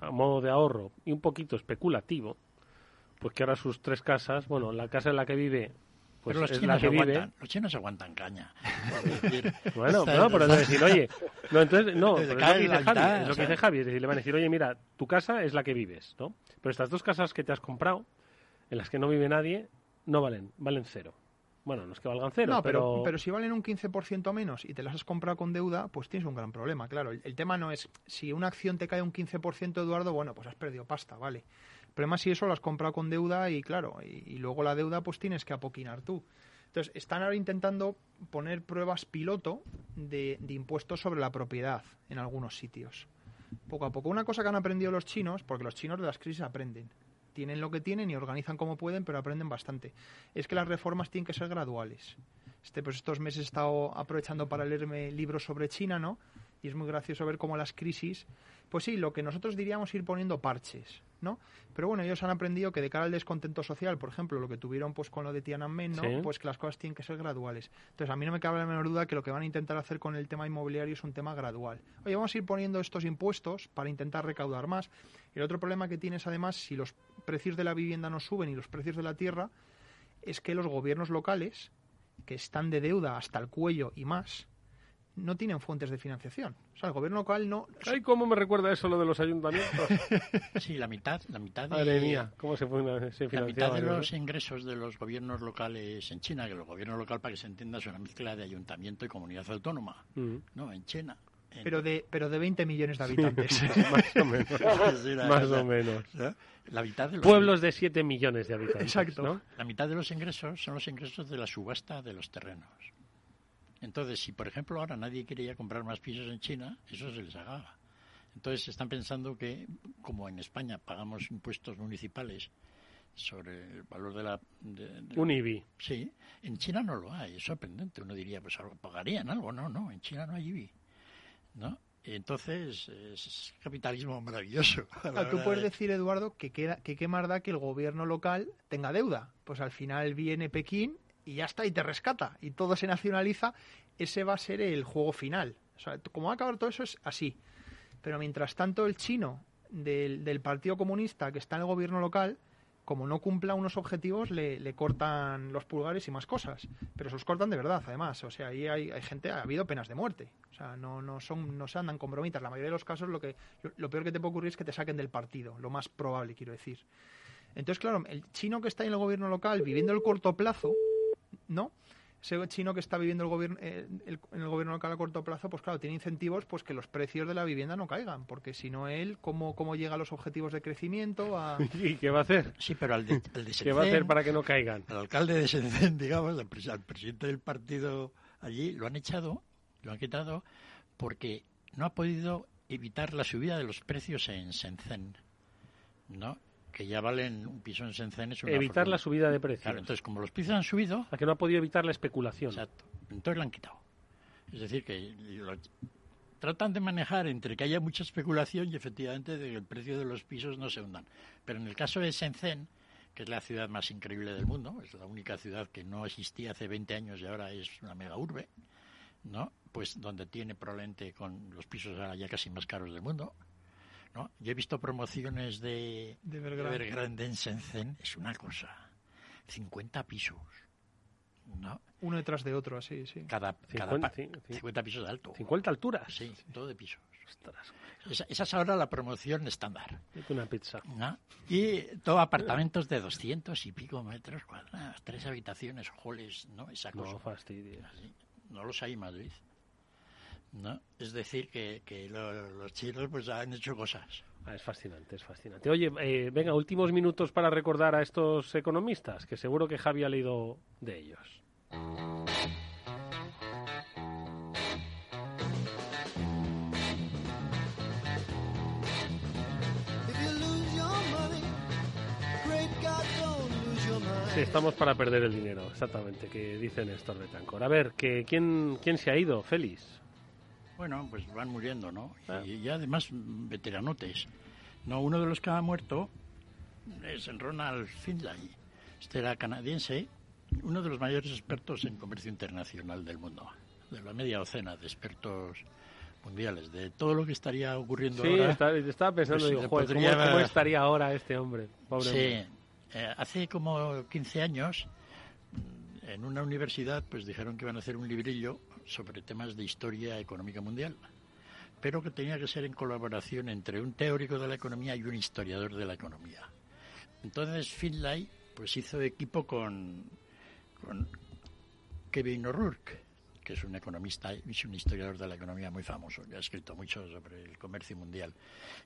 a modo de ahorro y un poquito especulativo, pues que ahora sus tres casas, bueno, la casa en la que vive pues pero los chinos, aguantan, los chinos aguantan caña. bueno, no, pero decir, oye, no, entonces, no, es lo que dice Javi, es lo que dice Javi, es decir, le van a decir, oye, mira, tu casa es la que vives, ¿no? Pero estas dos casas que te has comprado, en las que no vive nadie, no valen, valen cero. Bueno, no es que valgan cero, No, pero, pero... pero si valen un 15% menos y te las has comprado con deuda, pues tienes un gran problema, claro. El, el tema no es, si una acción te cae un 15%, Eduardo, bueno, pues has perdido pasta, vale. El problema es si eso lo has comprado con deuda y, claro, y, luego la deuda pues tienes que apoquinar tú. Entonces, están ahora intentando poner pruebas piloto de, de impuestos sobre la propiedad en algunos sitios. Poco a poco. Una cosa que han aprendido los chinos, porque los chinos de las crisis aprenden, tienen lo que tienen y organizan como pueden, pero aprenden bastante. Es que las reformas tienen que ser graduales. Este, pues estos meses he estado aprovechando para leerme libros sobre China, ¿no? Y es muy gracioso ver cómo las crisis, pues sí, lo que nosotros diríamos ir poniendo parches, ¿no? Pero bueno, ellos han aprendido que de cara al descontento social, por ejemplo, lo que tuvieron pues con lo de Tiananmen, ¿no? Sí. Pues que las cosas tienen que ser graduales. Entonces, a mí no me cabe la menor duda que lo que van a intentar hacer con el tema inmobiliario es un tema gradual. Oye, vamos a ir poniendo estos impuestos para intentar recaudar más. El otro problema que tienes, además, si los precios de la vivienda no suben y los precios de la tierra, es que los gobiernos locales, que están de deuda hasta el cuello y más, no tienen fuentes de financiación. O sea, el gobierno local no... Ay, cómo me recuerda eso lo de los ayuntamientos. Sí, la mitad, la mitad de, Madre mía, cómo se, se la mitad de los ingresos de los gobiernos locales en China, que el gobierno local, para que se entienda, es una mezcla de ayuntamiento y comunidad autónoma. ¿no? En China. En- Pero de, pero de 20 millones de habitantes. Más o menos. Es una Más cosa, o menos. ¿no? La mitad de los, Pueblos de 7 millones de habitantes. Exacto. ¿no? La mitad de los ingresos son los ingresos de la subasta de los terrenos. Entonces, si por ejemplo ahora nadie quería comprar más pisos en China, eso se les acaba. Entonces están pensando que, como en España pagamos impuestos municipales sobre el valor de la... de- de- Un IBI. Sí, en China no lo hay, es sorprendente. Uno diría, pues algo pagarían algo, no, no, en China no hay IBI. ¿No? Entonces, es capitalismo maravilloso. a la Claro, tú puedes de- decir, Eduardo, que, queda, que qué más da que el gobierno local tenga deuda. Pues al final viene Pekín y ya está, y te rescata, y todo se nacionaliza. Ese va a ser el juego final. Como va a acabar todo eso es así. Pero mientras tanto, el chino del, Partido Comunista que está en el gobierno local, como no cumpla unos objetivos, le, cortan los pulgares y más cosas. Pero se los cortan de verdad, además. O sea, ahí hay, hay gente, ha habido penas de muerte. O sea, no, no, son, no se andan con bromitas. La mayoría de los casos, lo, que, lo, lo peor que te puede ocurrir es que te saquen del partido. Lo más probable, quiero decir. Entonces, claro, el chino que está en el gobierno local viviendo el corto plazo, ¿no? Ese chino que está viviendo el gobierno, eh, el- en el gobierno local a corto plazo, pues claro, tiene incentivos pues que los precios de la vivienda no caigan, porque si no él, ¿cómo, cómo llega a los objetivos de crecimiento? A... ¿Y qué va a hacer? Sí, pero al de, al de ¿Qué va a hacer para que no caigan? al alcalde de Shenzhen, digamos, al, pres- al presidente del partido allí, lo han echado, lo han quitado, porque no ha podido evitar la subida de los precios en Shenzhen, ¿no? Que ya valen un piso en Shenzhen es una Evitar fortuna. la subida de precios. Claro, entonces como los precios han subido, A que no ha podido evitar la especulación. exacto, entonces lo han quitado. Es decir, que lo- tratan de manejar entre que haya mucha especulación y efectivamente de que el precio de los pisos no se hundan. Pero en el caso de Shenzhen, que es la ciudad más increíble del mundo, es la única ciudad que no existía hace 20 años y ahora es una mega urbe, ¿no? Pues donde tiene probablemente con los pisos ahora ya casi más caros del mundo, ¿no? Yo he visto promociones de, De de Evergrande. Evergrande en Shenzhen, es una cosa, 50 pisos, ¿no? Uno detrás de otro, así, sí. Cada, cada 50, pa- sí, sí. 50 pisos de alto. 50 alturas. Sí, todo de pisos. Ostras, Esa, esa es ahora la promoción estándar. una pizza. ¿no? Y todo apartamentos de 200 y pico metros cuadrados, tres habitaciones, halls, ¿no? Esa cosa. No fastidies. Así. No los hay en Madrid. ¿No? Es decir, que, que lo- los chinos pues han hecho cosas. Ah, es fascinante, es fascinante. Oye, eh, venga, últimos minutos para recordar a estos economistas, que seguro que Javi ha leído de ellos. Sí, estamos para perder el dinero, exactamente, que dice Néstor Betancor. A ver, que, ¿quién, ¿quién se ha ido? Félix. Bueno, pues van muriendo, ¿no? Ah. Y, y además mm, veteranotes. No, uno de los que ha muerto es el Ronald Finlay. Este era canadiense, uno de los mayores expertos en comercio internacional del mundo, de la media docena de expertos mundiales, de todo lo que estaría ocurriendo Sí, ahora. está- estaba pensando, pues, digo, joder, ¿cómo, podría- cómo estaría ahora este hombre? Pobre Sí, hombre. eh, hace como 15 años mm, en una universidad pues dijeron que iban a hacer un librillo sobre temas de historia económica mundial, pero que tenía que ser en colaboración entre un teórico de la economía y un historiador de la economía. Entonces Finlay pues hizo equipo con, Kevin O'Rourke, que es un economista y es un historiador de la economía muy famoso, que ha escrito mucho sobre el comercio mundial.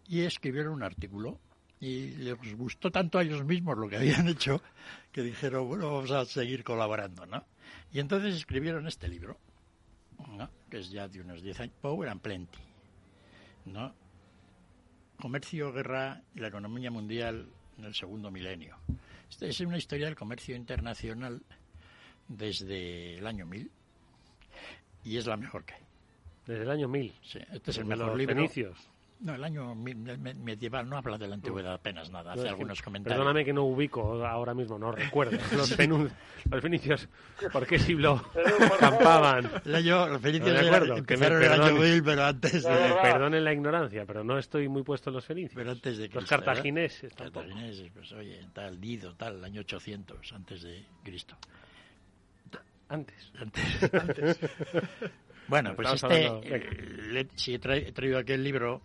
Y escribieron un artículo y les gustó tanto a ellos mismos lo que habían hecho que dijeron, bueno, vamos a seguir colaborando, ¿no? Y entonces escribieron este libro, ¿no? que es ya de unos 10 años, Power and Plenty, ¿no? Comercio, guerra y la economía mundial en el segundo milenio. Esta es una historia del comercio internacional desde el año 1000 y es la mejor que hay. Desde el año 1000. Sí, este es el mejor los libro. fenicios. No, el año mi- me- medieval no habla de la antigüedad apenas nada, hace No, algunos comentarios. Perdóname que no ubico ahora mismo, no recuerdo. Los, penun- los fenicios, ¿por qué siglo campaban? El año, los fenicios No acuerdo, que me el año perdone. 1000, pero antes de... perdonen la ignorancia, pero no estoy muy puesto en los fenicios. Pero antes de los Cristo, cartagineses ¿verdad? tampoco. Cartagineses, pues oye, tal, Dido, tal, el año 800, antes de Cristo. Antes. Antes. Bueno, pues Estamos este, hablando- eh, le- sí, he, tra- he traído aquel libro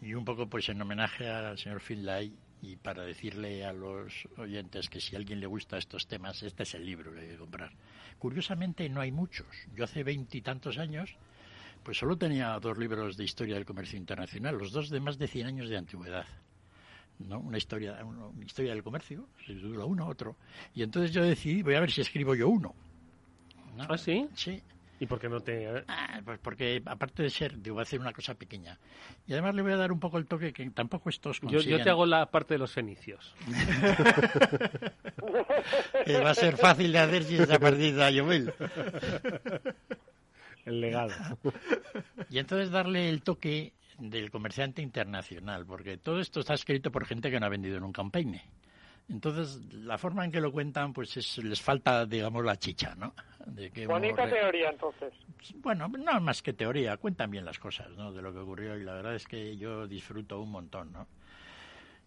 y un poco pues en homenaje al señor Finlay y para decirle a los oyentes que si a alguien le gusta estos temas, este es el libro que hay que comprar. Curiosamente no hay muchos. Yo hace veintitantos años pues solo tenía dos libros de historia del comercio internacional, los dos de más de 100 años de antigüedad. ¿no? Una historia, una historia del comercio, se titula uno, otro. Y entonces yo decidí, voy a ver si escribo yo uno. ¿no? ¿Ah, sí? Sí. ¿Y por qué no te...? eh? Ah, pues porque aparte de ser, digo, voy a hacer una cosa pequeña. Y además le voy a dar un poco el toque que tampoco estos Yo, consiguen. yo te hago la parte de los fenicios. Eh, va a ser fácil de hacer si es a partir de año 1000. El legado. Y entonces darle el toque del comerciante internacional, porque todo esto está escrito por gente que no ha vendido nunca un peine. Entonces, la forma en que lo cuentan, pues es, les falta, digamos, la chicha, ¿no? De que hemos Bonita teoría, entonces. Bueno, no más que teoría, cuentan bien las cosas, ¿no? De lo que ocurrió y la verdad es que yo disfruto un montón, ¿no?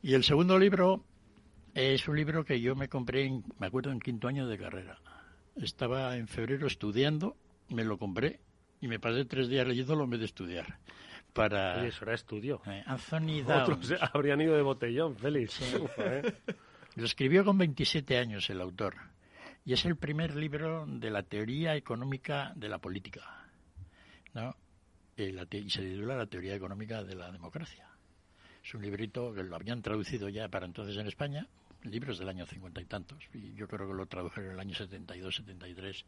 Y el segundo libro es un libro que yo me compré, en- me acuerdo, en quinto año de carrera. Estaba en febrero estudiando, me lo compré y me pasé tres días leyéndolo en vez de estudiar. Para Oye, eso era estudio. eh, Anthony Otros habrían ido de botellón, Félix. Joder. Lo escribió con 27 años el autor. Y es el primer libro de la teoría económica de la política. ¿no? Eh, y se titula La teoría económica de la democracia. Es un librito que lo habían traducido ya para entonces en España. El libro es del año cincuenta y tantos. Y yo creo que lo tradujeron en el año 72, 73.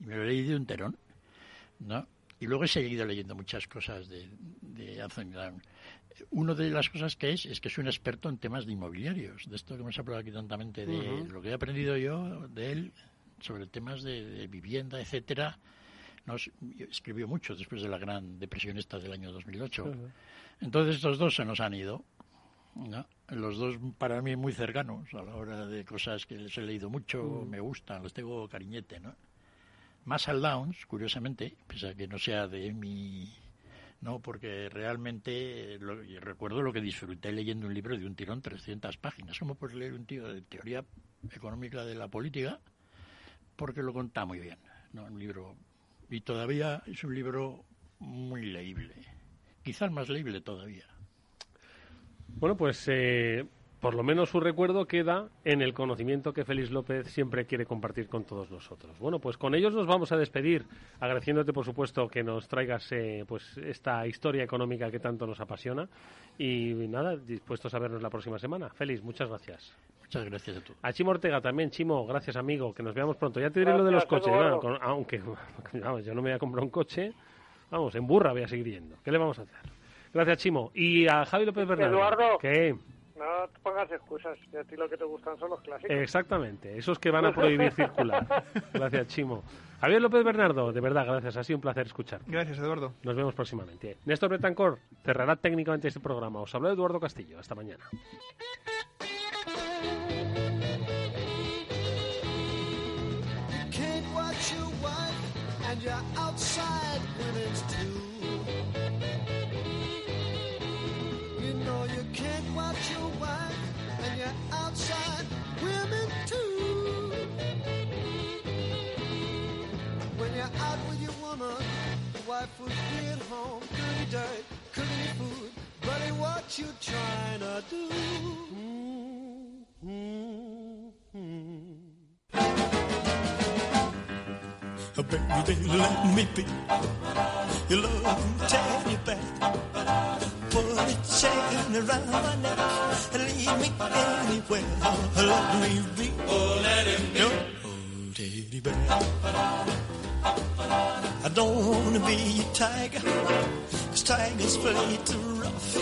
Y me lo leí de un terón. ¿no? Y luego he seguido leyendo muchas cosas de, de Anthony Down. Una de las cosas que es, es que es un experto en temas de inmobiliarios, de esto que hemos hablado aquí tantamente, de lo que he aprendido yo de él sobre temas de, de vivienda, etcétera. Nos, escribió mucho después de la gran depresión esta del año 2008. Ujú. Entonces estos dos se nos han ido. ¿no? Los dos para mí muy cercanos a la hora de cosas que les he leído mucho, me gustan, los tengo cariñete, ¿no? Marshall Downs, curiosamente, pese a que no sea de mi... No, porque realmente eh, lo- recuerdo lo que disfruté leyendo un libro de un tirón, 300 páginas. ¿Cómo puedes leer un tío de teoría económica de la política? Porque lo cuenta muy bien. ¿no? Un libro... Y todavía es un libro muy leíble. Quizás más leíble todavía. Bueno, pues eh, por lo menos su recuerdo queda en el conocimiento que Félix López siempre quiere compartir con todos nosotros. Bueno, pues con ellos nos vamos a despedir, agradeciéndote por supuesto que nos traigas eh, pues esta historia económica que tanto nos apasiona y nada, dispuestos a vernos la próxima semana. Félix, muchas gracias. Muchas gracias a todos. A Chimo Ortega también, Chimo, gracias amigo, que nos veamos pronto. Ya te diré lo de los coches, con- aunque vamos, yo no me voy a comprar un coche, vamos, en burra voy a seguir yendo. ¿Qué le vamos a hacer? Gracias, Chimo. Y a Javi López Bernardo. Eduardo. ¿Qué? No te pongas excusas, que a ti lo que te gustan son los clásicos. Exactamente, esos que van a prohibir circular. Gracias, Chimo. Javier López Bernardo, de verdad, gracias. Ha sido un placer escuchar. Gracias, Eduardo. Nos vemos próximamente. Néstor Betancor cerrará técnicamente este programa. Os habló Eduardo Castillo. Hasta mañana. life was being home, dirty dirt, cooking food. Buddy, what you trying to do? Mm-hmm. Baby, let me be your love. Put a chain around my neck and lead me anywhere. Let me be. Oh, let him be. Your old teddy bear. I don't wanna be a tiger, cause tigers play too rough.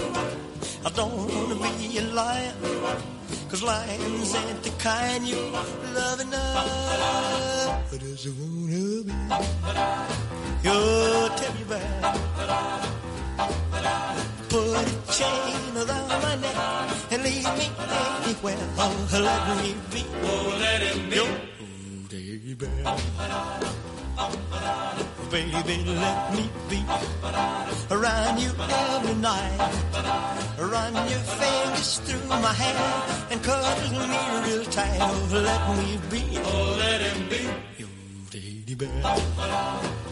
I don't wanna be a lion, cause lions ain't the kind you love enough. I just wanna be your teddy bear. Put a chain around my neck and leave me anywhere. Oh, let me be. Oh, let him be. Your teddy bear. Baby, let me be around you every night. Run your fingers through my hair and cuddle me real tight. Oh, let me be. Oh, let him be. Your teddy bear.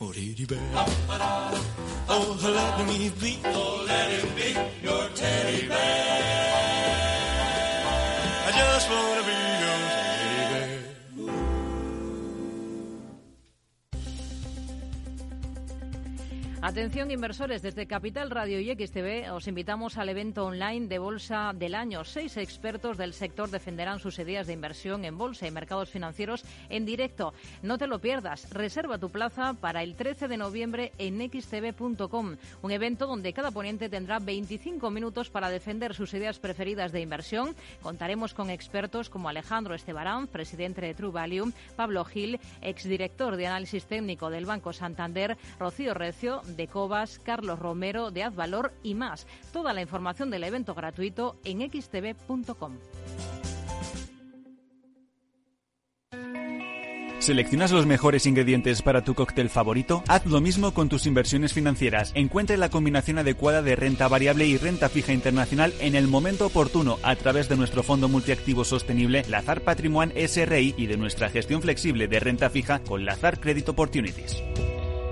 Oh, teddy bear. Oh, let me be. Oh, let him be your teddy bear. I just wanna be your Atención inversores, desde Capital Radio y XTV os invitamos al evento online de Bolsa del Año. Seis expertos del sector defenderán sus ideas de inversión en bolsa y mercados financieros en directo. No te lo pierdas. Reserva tu plaza para el 13 de noviembre en xtv.com, un evento donde cada ponente tendrá 25 minutos para defender sus ideas preferidas de inversión. Contaremos con expertos como Alejandro Estebarán, presidente de True Value, Pablo Gil, exdirector de análisis técnico del Banco Santander, Rocío Recio, de Cobas, Carlos Romero, de Advalor y más. Toda la información del evento gratuito en xtv.com. ¿Seleccionas los mejores ingredientes para tu cóctel favorito? Haz lo mismo con tus inversiones financieras. Encuentre la combinación adecuada de renta variable y renta fija internacional en el momento oportuno a través de nuestro fondo multiactivo sostenible Lazar Patrimoine SRI y de nuestra gestión flexible de renta fija con Lazar Credit Opportunities.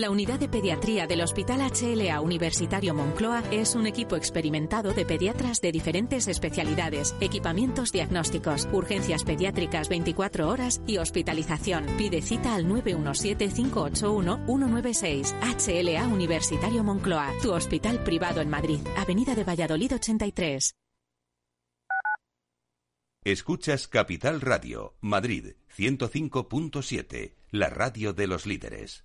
La unidad de pediatría del Hospital HLA Universitario Moncloa es un equipo experimentado de pediatras de diferentes especialidades, equipamientos diagnósticos, urgencias pediátricas 24 horas y hospitalización. Pide cita al 917-581-196. HLA Universitario Moncloa, tu hospital privado en Madrid, Avenida de Valladolid 83. Escuchas Capital Radio, Madrid 105.7, la radio de los líderes.